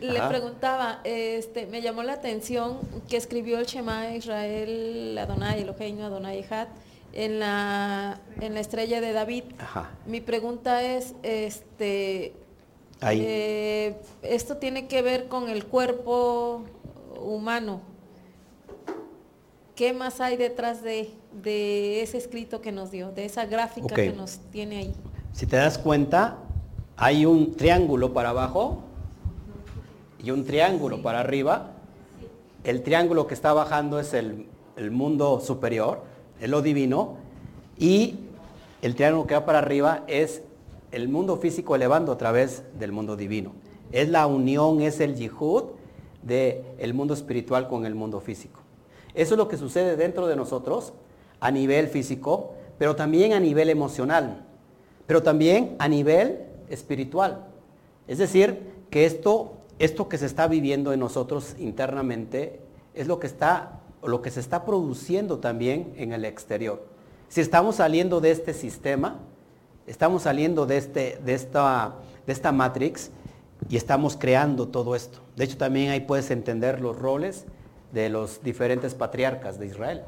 Le preguntaba, este, me llamó la atención que escribió el Shema Israel Adonai, Eloheinu Adonai Had, en la, en la estrella de David. Mi pregunta es, este, eh, esto tiene que ver con el cuerpo humano. ¿Qué más hay detrás de, ese escrito que nos dio, de esa gráfica que nos tiene ahí? Si te das cuenta, hay un triángulo para abajo y un triángulo para arriba. El triángulo que está bajando es el, el mundo superior es lo divino, y el triángulo que va para arriba es el mundo físico elevando a través del mundo divino. Es la unión, es el yihud del mundo espiritual con el mundo físico. Eso es lo que sucede dentro de nosotros a nivel físico, pero también a nivel emocional, pero también a nivel espiritual. Es decir, que esto, esto que se está viviendo en nosotros internamente es lo que está lo que se está produciendo también en el exterior. Si estamos saliendo de este sistema, estamos saliendo de, este, de, esta, de esta matrix y estamos creando todo esto. De hecho, también ahí puedes entender los roles de los diferentes patriarcas de Israel.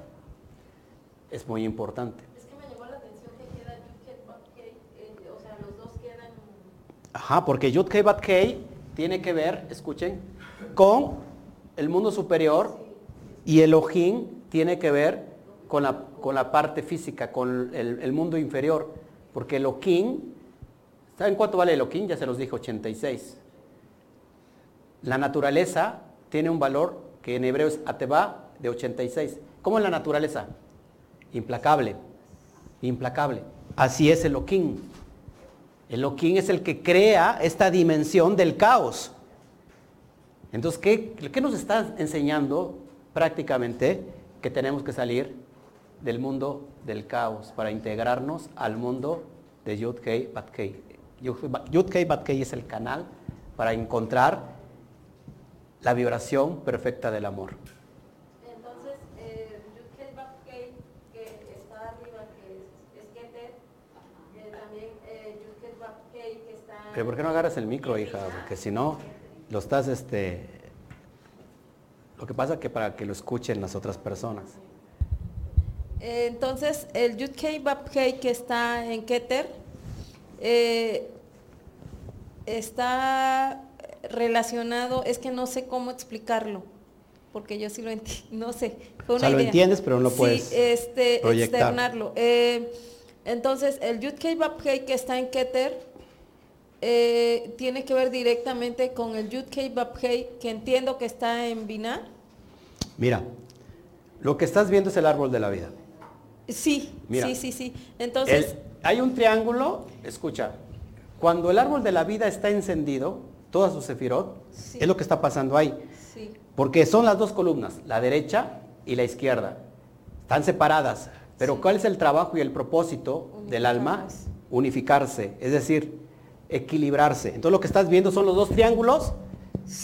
Es muy importante. Es que me llamó la atención que queda o sea, los dos quedan... Ajá, porque Yud Bat tiene que ver, escuchen, con el mundo superior y Elohim tiene que ver con la, con la parte física, con el, el mundo inferior, porque Elohim, ¿saben cuánto vale Elohim? Ya se los dije, 86. La naturaleza tiene un valor que en hebreo es ateba de 86. ¿Cómo es la naturaleza? Implacable, implacable. Así es Elohim. Elohim es el que crea esta dimensión del caos. Entonces, ¿qué, qué nos está enseñando prácticamente? Que tenemos que salir del mundo del caos para integrarnos al mundo de Yud-Kei Bat-Kei. Yud-Kei Bat-Kei es el canal para encontrar la vibración perfecta del amor. Entonces, eh, que está arriba, que es, es Keter, eh, también eh, que está... Pero ¿por qué no agarras el micro, hija? Porque si no, lo estás, este... Lo que pasa es que para que lo escuchen las otras personas. Eh, Entonces, el Yud-Kei Bab-Kei que está en Keter eh, está relacionado, es que no sé cómo explicarlo, porque yo sí lo entiendo, no sé, fue O una sea, lo idea. entiendes, pero no puedes sí, este, proyectar. externarlo. Eh, entonces, el Yud-Kei Bab-Kei que está en Keter eh, tiene que ver directamente con el Yud-Kei Bab-Kei que entiendo que está en Binah. Mira, lo que estás viendo es el árbol de la vida. Sí, Mira, sí, sí, sí. Entonces, El- hay un triángulo, escucha, cuando el árbol de la vida está encendido, todas sus sefirot, Sí. es lo que está pasando ahí. sí. Porque son las dos columnas, la derecha y la izquierda. Están separadas. Pero Sí. ¿cuál es el trabajo y el propósito del alma? Unificarse, es decir, equilibrarse. Entonces lo que estás viendo son los dos triángulos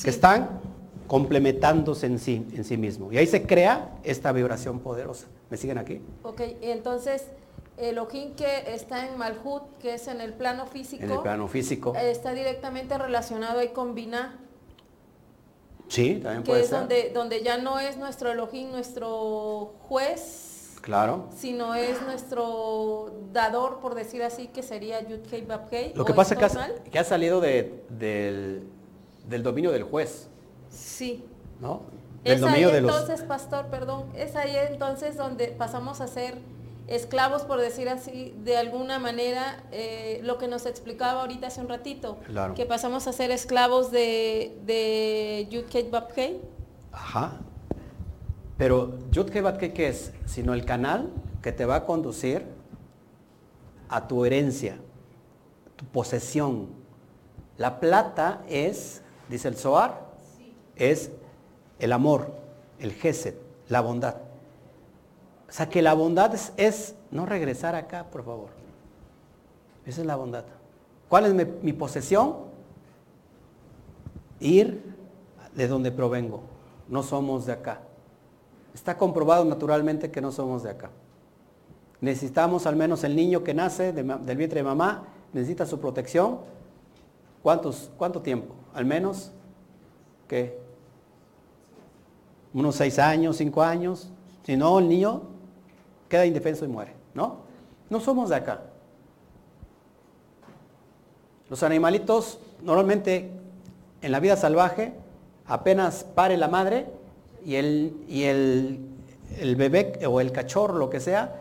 que están complementándose en sí, en sí mismo. Y ahí se crea esta vibración poderosa. ¿Me siguen aquí? Ok, y entonces Elohim que está en Malhut, que es en el plano físico, En el plano físico. está directamente relacionado ahí con Binah, Sí, también que puede es ser. donde, donde ya no es nuestro Elohim, nuestro juez, Claro. sino es nuestro dador, por decir así, que sería Yud-Kei Bab-Kei. Lo ¿o que pasa es que, ha salido de- del, del dominio del juez, Sí. ¿no? Del Es ahí dominio los... entonces, pastor, perdón, es ahí entonces donde pasamos a ser esclavos, por decir así, de alguna manera, eh, lo que nos explicaba ahorita hace un ratito, Claro. que pasamos a ser esclavos de, de Yud-Kei Bab-Kei. Ajá. Pero Yud Kei Bat Kei, ¿qué es? Sino el canal que te va a conducir a tu herencia, tu posesión. La plata es, dice el Zohar, es el amor, el gesed, la bondad. O sea que la bondad es, no regresar acá, por favor. Esa es la bondad. ¿Cuál es mi, posesión? Ir de donde provengo. No somos de acá. Está comprobado naturalmente que no somos de acá. Necesitamos al menos el niño que nace del vientre de mamá, necesita su protección. ¿Cuántos, ¿Cuánto tiempo? Al menos, ¿qué? Unos seis años, cinco años. Si no, el niño queda indefenso y muere, ¿no? No somos de acá. Los animalitos normalmente en la vida salvaje apenas pare la madre y el, y el, bebé o el cachorro, lo que sea,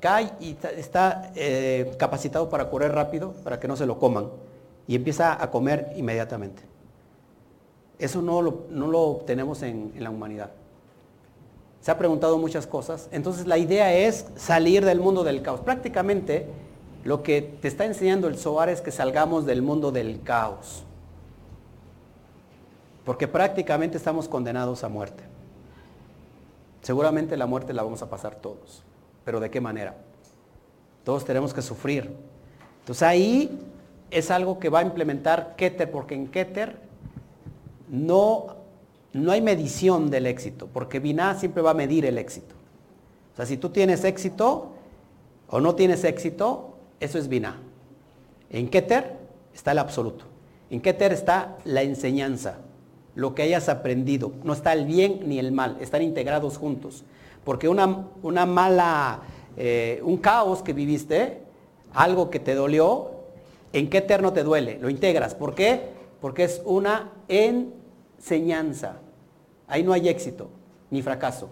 cae y está eh, capacitado para correr rápido para que no se lo coman y empieza a comer inmediatamente. Eso no lo, no lo obtenemos en, en la humanidad. Se ha preguntado muchas cosas. Entonces la idea es salir del mundo del caos. Prácticamente lo que te está enseñando el Zohar es que salgamos del mundo del caos. Porque prácticamente estamos condenados a muerte. Seguramente la muerte la vamos a pasar todos. Pero ¿de qué manera? Todos tenemos que sufrir. Entonces ahí es algo que va a implementar Keter, porque en Keter no, no hay medición del éxito, porque Binah siempre va a medir el éxito. O sea, si tú tienes éxito o no tienes éxito, eso es Binah. En Keter está el absoluto. En Keter está la enseñanza, lo que hayas aprendido. No está el bien ni el mal, están integrados juntos. Porque una, una mala, eh, un caos que viviste, algo que te dolió, ¿en qué eterno te duele? Lo integras. ¿Por qué? porque es una enseñanza. Ahí no hay éxito ni fracaso.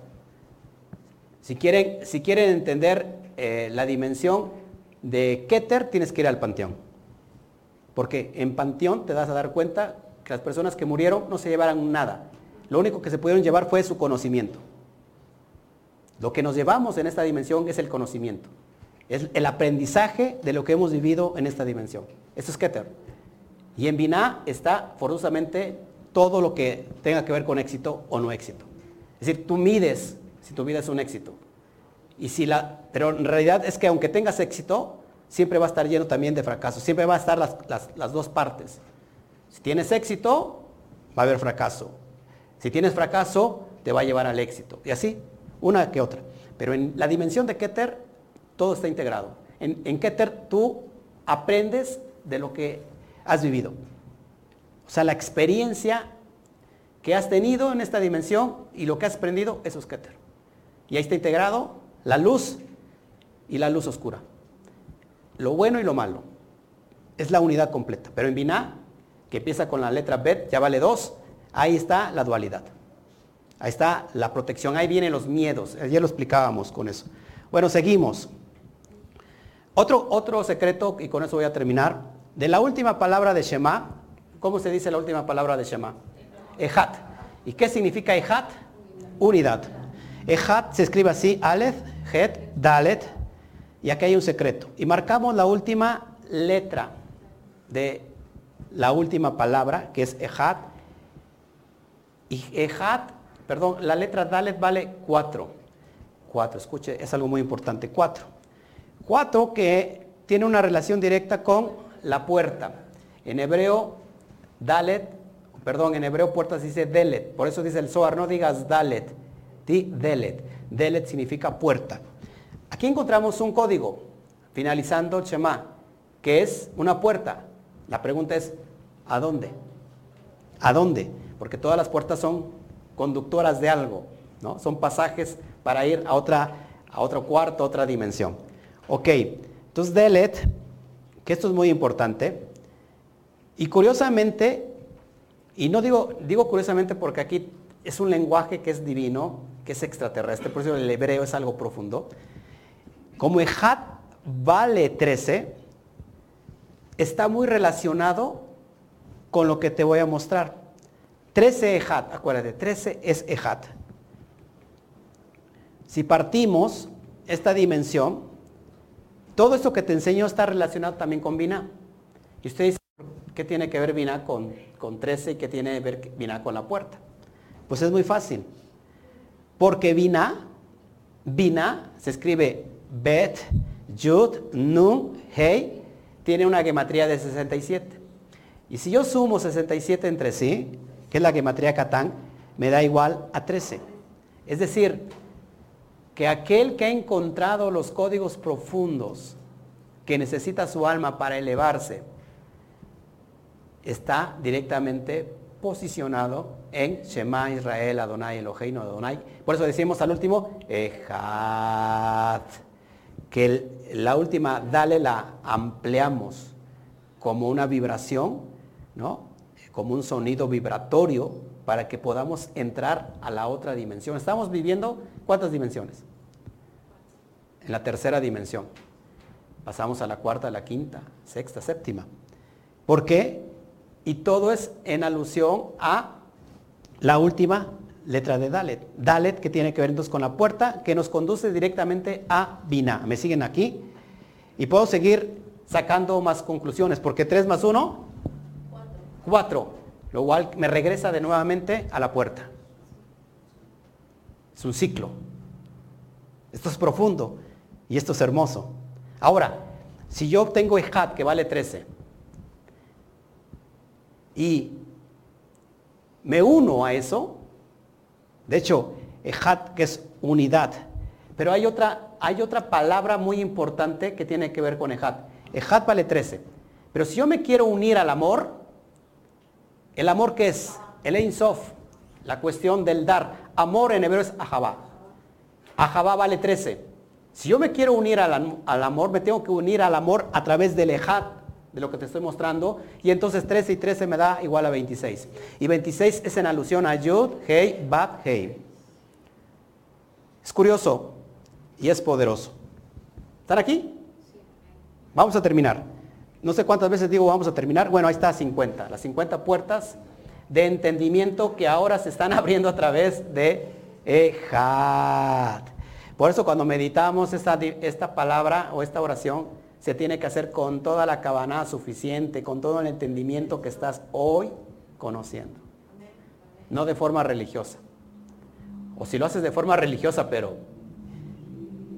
Si quieren, entender eh, la dimensión de Keter, tienes que ir al panteón. Porque en panteón te das a dar cuenta que las personas que murieron no se llevaran nada. Lo único que se pudieron llevar fue su conocimiento. Lo que nos llevamos en esta dimensión es el conocimiento. Es el aprendizaje de lo que hemos vivido en esta dimensión. Eso es Keter. Y en Binah está forzosamente todo lo que tenga que ver con éxito o no éxito. Es decir, tú mides si tu vida es un éxito. Y si la, pero en realidad es que aunque tengas éxito, siempre va a estar lleno también de fracasos. Siempre va a estar las, las dos partes. Si tienes éxito, va a haber fracaso. Si tienes fracaso, te va a llevar al éxito. Y así, una que otra. Pero en la dimensión de Keter, todo está integrado. En, en Keter tú aprendes de lo que has vivido. O sea, la experiencia que has tenido en esta dimensión y lo que has aprendido, es Keter. Y ahí está integrado la luz y la luz oscura. Lo bueno y lo malo. Es la unidad completa. Pero en Binah, que empieza con la letra Bet, ya vale dos, ahí está la dualidad. Ahí está la protección, ahí vienen los miedos. Ayer lo explicábamos con eso. Bueno, seguimos. Otro, otro secreto, y con eso voy a terminar, de la última palabra de Shema, ¿cómo se dice la última palabra de Shema? Ejat. ¿Y qué significa Ejat? Unidad. Ejat se escribe así, Aleph, Het, Dalet, y aquí hay un secreto. Y marcamos la última letra de la última palabra, que es Ejat. Y Ejat, perdón, la letra Dalet vale cuatro. Cuatro, escuche, es algo muy importante, cuatro. Cuatro que tiene una relación directa con la puerta. En hebreo, Dalet, perdón, en hebreo puerta se dice Delet. Por eso dice el Zohar, no digas Dalet, di Delet. Delet significa puerta. Aquí encontramos un código, finalizando el Shema, que es una puerta. La pregunta es, ¿a dónde? ¿A dónde? Porque todas las puertas son conductoras de algo, ¿no? Son pasajes para ir a otra, a otro cuarto, a otra dimensión. Ok, entonces Delet, que esto es muy importante, y curiosamente, y no digo, digo curiosamente porque aquí es un lenguaje que es divino, que es extraterrestre, por eso el hebreo es algo profundo. Como Ejat vale 13, está muy relacionado con lo que te voy a mostrar. 13 Ejat, acuérdate, 13 es Ejat. Si partimos esta dimensión, todo esto que te enseño está relacionado también con Binah. Y ustedes ¿qué tiene que ver Binah con, con 13 y qué tiene que ver Binah con la puerta? Pues es muy fácil. Porque Binah, Binah se escribe Bet, Yud, Nun, Hei, tiene una gematría de 67. Y si yo sumo 67 entre sí, que es la gematría Catán, me da igual a 13. Es decir, que aquel que ha encontrado los códigos profundos que necesita su alma para elevarse, está directamente posicionado en Shema Israel Adonai Eloheinu Adonai. Por eso decimos al último, Ejat, que la última dale la ampliamos como una vibración, ¿no? Como un sonido vibratorio para que podamos entrar a la otra dimensión. Estamos viviendo ¿cuántas dimensiones? En la tercera dimensión. Pasamos a la cuarta, a la quinta, sexta, séptima. ¿Por qué? Y todo es en alusión a la última letra de Dalet. Dalet que tiene que ver entonces con la puerta que nos conduce directamente a Binah. ¿Me siguen aquí? Y puedo seguir sacando más conclusiones, porque 3 más 1, 4. Lo cual me regresa de nuevamente a la puerta. Es un ciclo. Esto es profundo y esto es hermoso. Ahora, si yo obtengo Ejat que vale 13 y me uno a eso, de hecho, Ejat que es unidad, pero hay otra, hay otra palabra muy importante que tiene que ver con Ejat. Ejat vale 13, pero si yo me quiero unir al amor, ¿el amor qué es? El Ein Sof, la cuestión del dar. Amor en hebreo es Ahabá. Ahabá vale 13. Si yo me quiero unir al, al, amor, me tengo que unir al amor a través del Ejat, de lo que te estoy mostrando. Y entonces 13 y 13 me da igual a 26. Y 26 es en alusión a Yud, Hei, Bat, Hei. Es curioso y es poderoso. ¿Están aquí? Vamos a terminar. No sé cuántas veces digo vamos a terminar. Bueno, ahí está 50. Las 50 puertas de entendimiento que ahora se están abriendo a través de Ejad. Por eso cuando meditamos esta, esta palabra o esta oración, se tiene que hacer con toda la cabana suficiente, con todo el entendimiento que estás hoy conociendo. No de forma religiosa. O si lo haces de forma religiosa, pero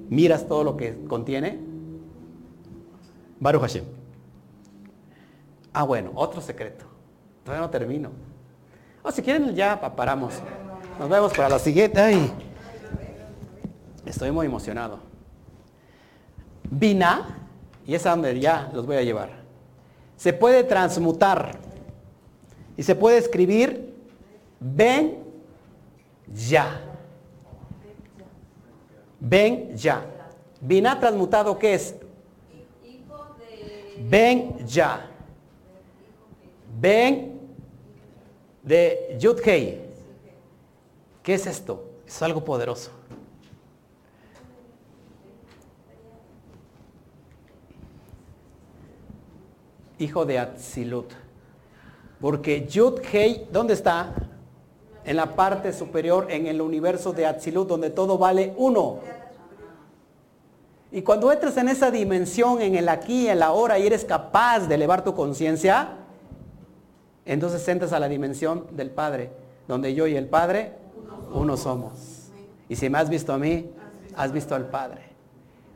miras todo lo que contiene. Baruch Hashem. Ah, bueno, otro secreto. Todavía no termino. O si quieren ya paramos. Nos vemos para la siguiente. Ay, estoy muy emocionado. Vina, y es a donde ya los voy a llevar. Se puede transmutar y se puede escribir ven ya. Ven ya. Vina transmutado, ¿qué es? Ven ya. Ven de Yudhei. ¿Qué es esto? Es algo poderoso. Hijo de Atzilut. Porque Yud-Hei, ¿dónde está? En la parte superior, en el universo de Atzilut, donde todo vale uno. Y cuando entras en esa dimensión, en el aquí, en la ahora, y eres capaz de elevar tu conciencia, entonces entras a la dimensión del Padre, donde yo y el Padre, uno somos. Y si me has visto a mí, has visto al Padre.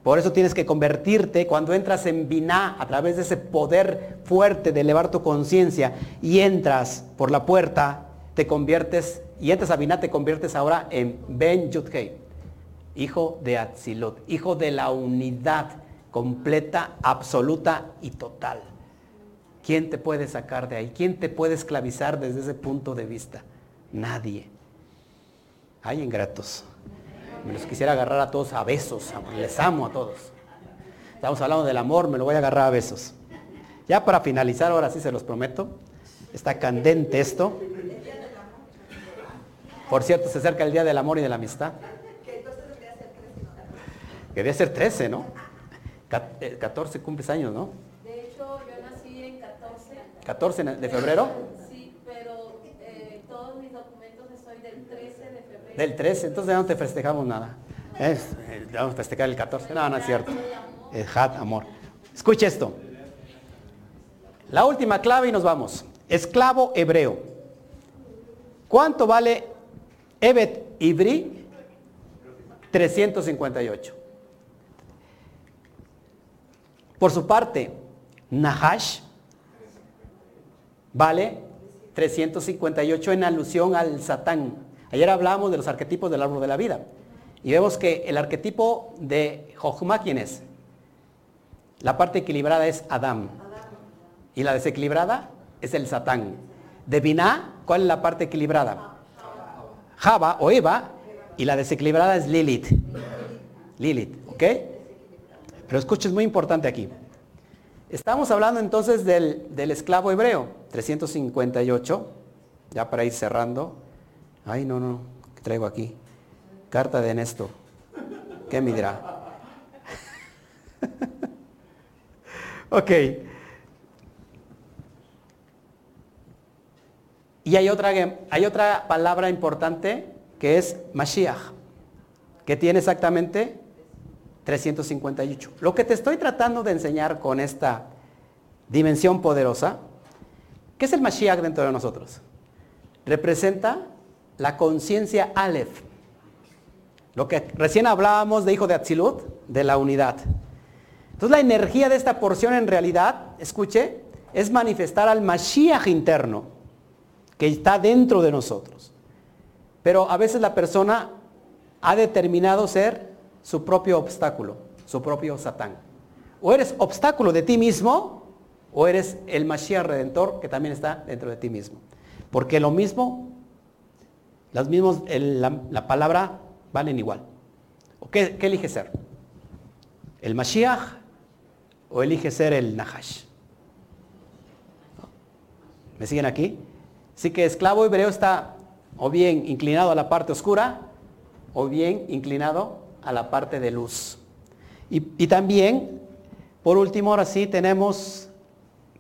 Por eso tienes que convertirte cuando entras en Biná a través de ese poder fuerte de elevar tu conciencia y entras por la puerta, te conviertes y entras a Biná, te conviertes ahora en Ben Yudhei, hijo de Atzilut, hijo de la unidad completa, absoluta y total. ¿Quién te puede sacar de ahí? ¿Quién te puede esclavizar desde ese punto de vista? Nadie. Hay ingratos. Me los quisiera agarrar a todos a besos. Les amo a todos. Estamos hablando del amor, me lo voy a agarrar a besos. Ya para finalizar, ahora sí se los prometo. Está candente esto. Por cierto, se acerca el Día del Amor y de la Amistad. Quería ser 13, ¿no? 14 cumples años, ¿no? De hecho, yo nací en 14. 14 de febrero. Sí, pero eh, todos mis documentos estoy del 13 de febrero. Del 13, entonces no te festejamos nada. Es, eh, vamos a festejar el 14. No, no es cierto. Es hat, amor. Escuche esto. La última clave y nos vamos. Esclavo hebreo. ¿Cuánto vale Evet Ibri? 358. Por su parte, Nahash vale 358 en alusión al Satán. Ayer hablábamos de los arquetipos del árbol de la vida. Y vemos que el arquetipo de Jochma, ¿quién es? La parte equilibrada es Adam. Y la desequilibrada es el Satán. De Binah, ¿cuál es la parte equilibrada? Java o Eva. Y la desequilibrada es Lilith. Lilith, ¿ok? Pero escucha, es muy importante aquí. Estamos hablando entonces del, del, esclavo hebreo, 358, ya para ir cerrando. Ay, no, no, ¿qué traigo aquí? Carta de Néstor. ¿Qué me dirá? ok. Y hay otra, hay otra palabra importante que es Mashiach, que tiene exactamente 358. Lo que te estoy tratando de enseñar con esta dimensión poderosa, ¿qué es el Mashiach dentro de nosotros? Representa la conciencia Aleph. Lo que recién hablábamos de hijo de Atzilut, de la unidad. Entonces la energía de esta porción en realidad, escuche, es manifestar al Mashiach interno, que está dentro de nosotros. Pero a veces la persona ha determinado ser su propio obstáculo, su propio Satán. O eres obstáculo de ti mismo, o eres el Mashiach redentor que también está dentro de ti mismo. Porque lo mismo, las mismos, el, la, la, palabra valen igual. ¿O qué, qué, elige ser? ¿El Mashiach o elige ser el Nahash? ¿Me siguen aquí? Así que esclavo hebreo está o bien inclinado a la parte oscura o bien inclinado a la parte de luz. Y, también, por último, ahora sí tenemos,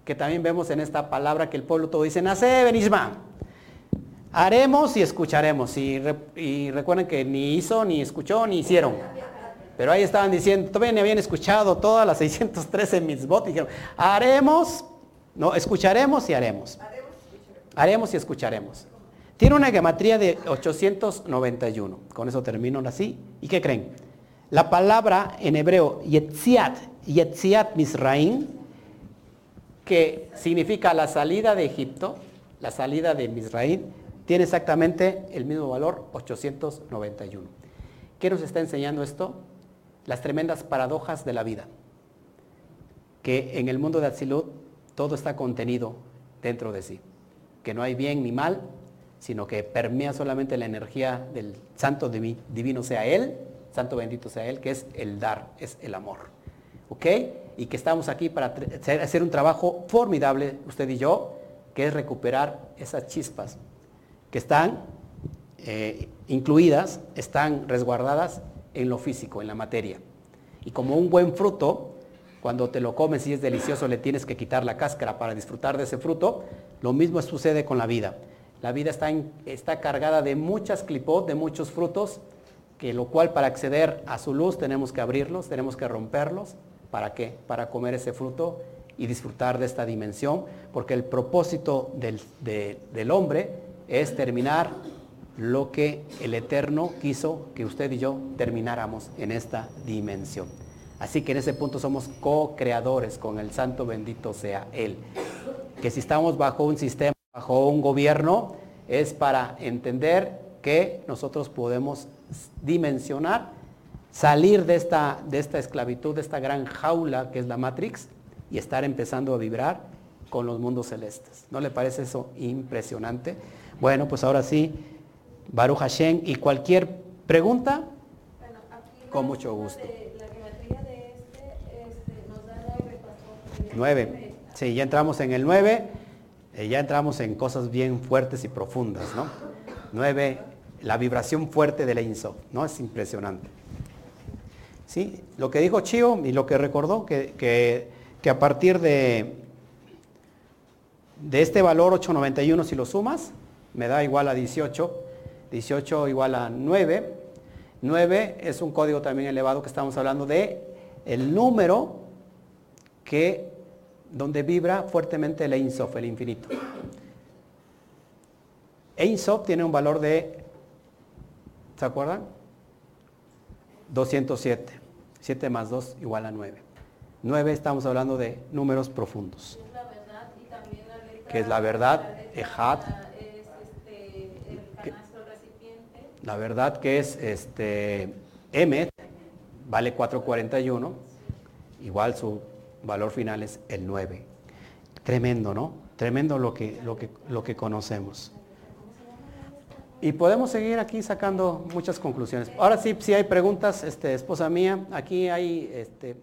que también vemos en esta palabra que el pueblo todo dice, nace Benishma. Haremos y escucharemos. Y, recuerden que ni hizo, ni escuchó, ni hicieron. Pero ahí estaban diciendo, todavía habían escuchado todas las 613 mitzvot. Y dijeron, haremos, no, escucharemos y haremos. Haremos y escucharemos. Tiene una gematría de 891. Con eso termino así. ¿Y qué creen? La palabra en hebreo Yetziat, Yetziat Misraim, que significa la salida de Egipto, la salida de Misraim, tiene exactamente el mismo valor, 891. ¿Qué nos está enseñando esto? Las tremendas paradojas de la vida. Que en el mundo de Atzilut todo está contenido dentro de sí. Que no hay bien ni mal, sino que permea solamente la energía del santo divino sea Él, santo bendito sea Él, que es el dar, es el amor. ¿Ok? Y que estamos aquí para hacer un trabajo formidable, usted y yo, que es recuperar esas chispas que están eh, incluidas, están resguardadas en lo físico, en la materia. Y como un buen fruto, cuando te lo comes y es delicioso, le tienes que quitar la cáscara para disfrutar de ese fruto, lo mismo sucede con la vida. La vida está, está cargada de muchas clipot, de muchos frutos, que lo cual para acceder a su luz tenemos que abrirlos, tenemos que romperlos. ¿Para qué? Para comer ese fruto y disfrutar de esta dimensión, porque el propósito del, del hombre es terminar lo que el Eterno quiso que usted y yo termináramos en esta dimensión. Así que en ese punto somos co-creadores con el Santo bendito sea Él. Que si estamos bajo un sistema bajo un gobierno es para entender que nosotros podemos dimensionar, salir de esta, de esta esclavitud, de esta gran jaula que es la Matrix y estar empezando a vibrar con los mundos celestes. ¿No le parece eso impresionante? Bueno, pues ahora sí, Baruch Hashem y cualquier pregunta, con mucho gusto. nueve. Sí, ya entramos en el 9. Eh, ya entramos en cosas bien fuertes y profundas, ¿no? Nueve, la vibración fuerte de la INSO, ¿no? Es impresionante. ¿Sí? Lo que dijo Chio y lo que recordó, que, que, a partir de, de este valor 891, si lo sumas, me da igual a 18, 18 igual a 9. 9 es un código también elevado que estamos hablando de el número que donde vibra fuertemente el Ein el infinito. Ein tiene un valor de, ¿se acuerdan? 207. 7 más 2 igual a 9. 9 estamos hablando de números profundos. Que es la verdad, Ejad. La verdad que es este Emet, vale 441, igual su valor final es el 9. Tremendo, ¿no? Tremendo lo que, lo que, lo que conocemos. Y podemos seguir aquí sacando muchas conclusiones. Ahora sí, si hay preguntas, este, esposa mía, aquí hay este,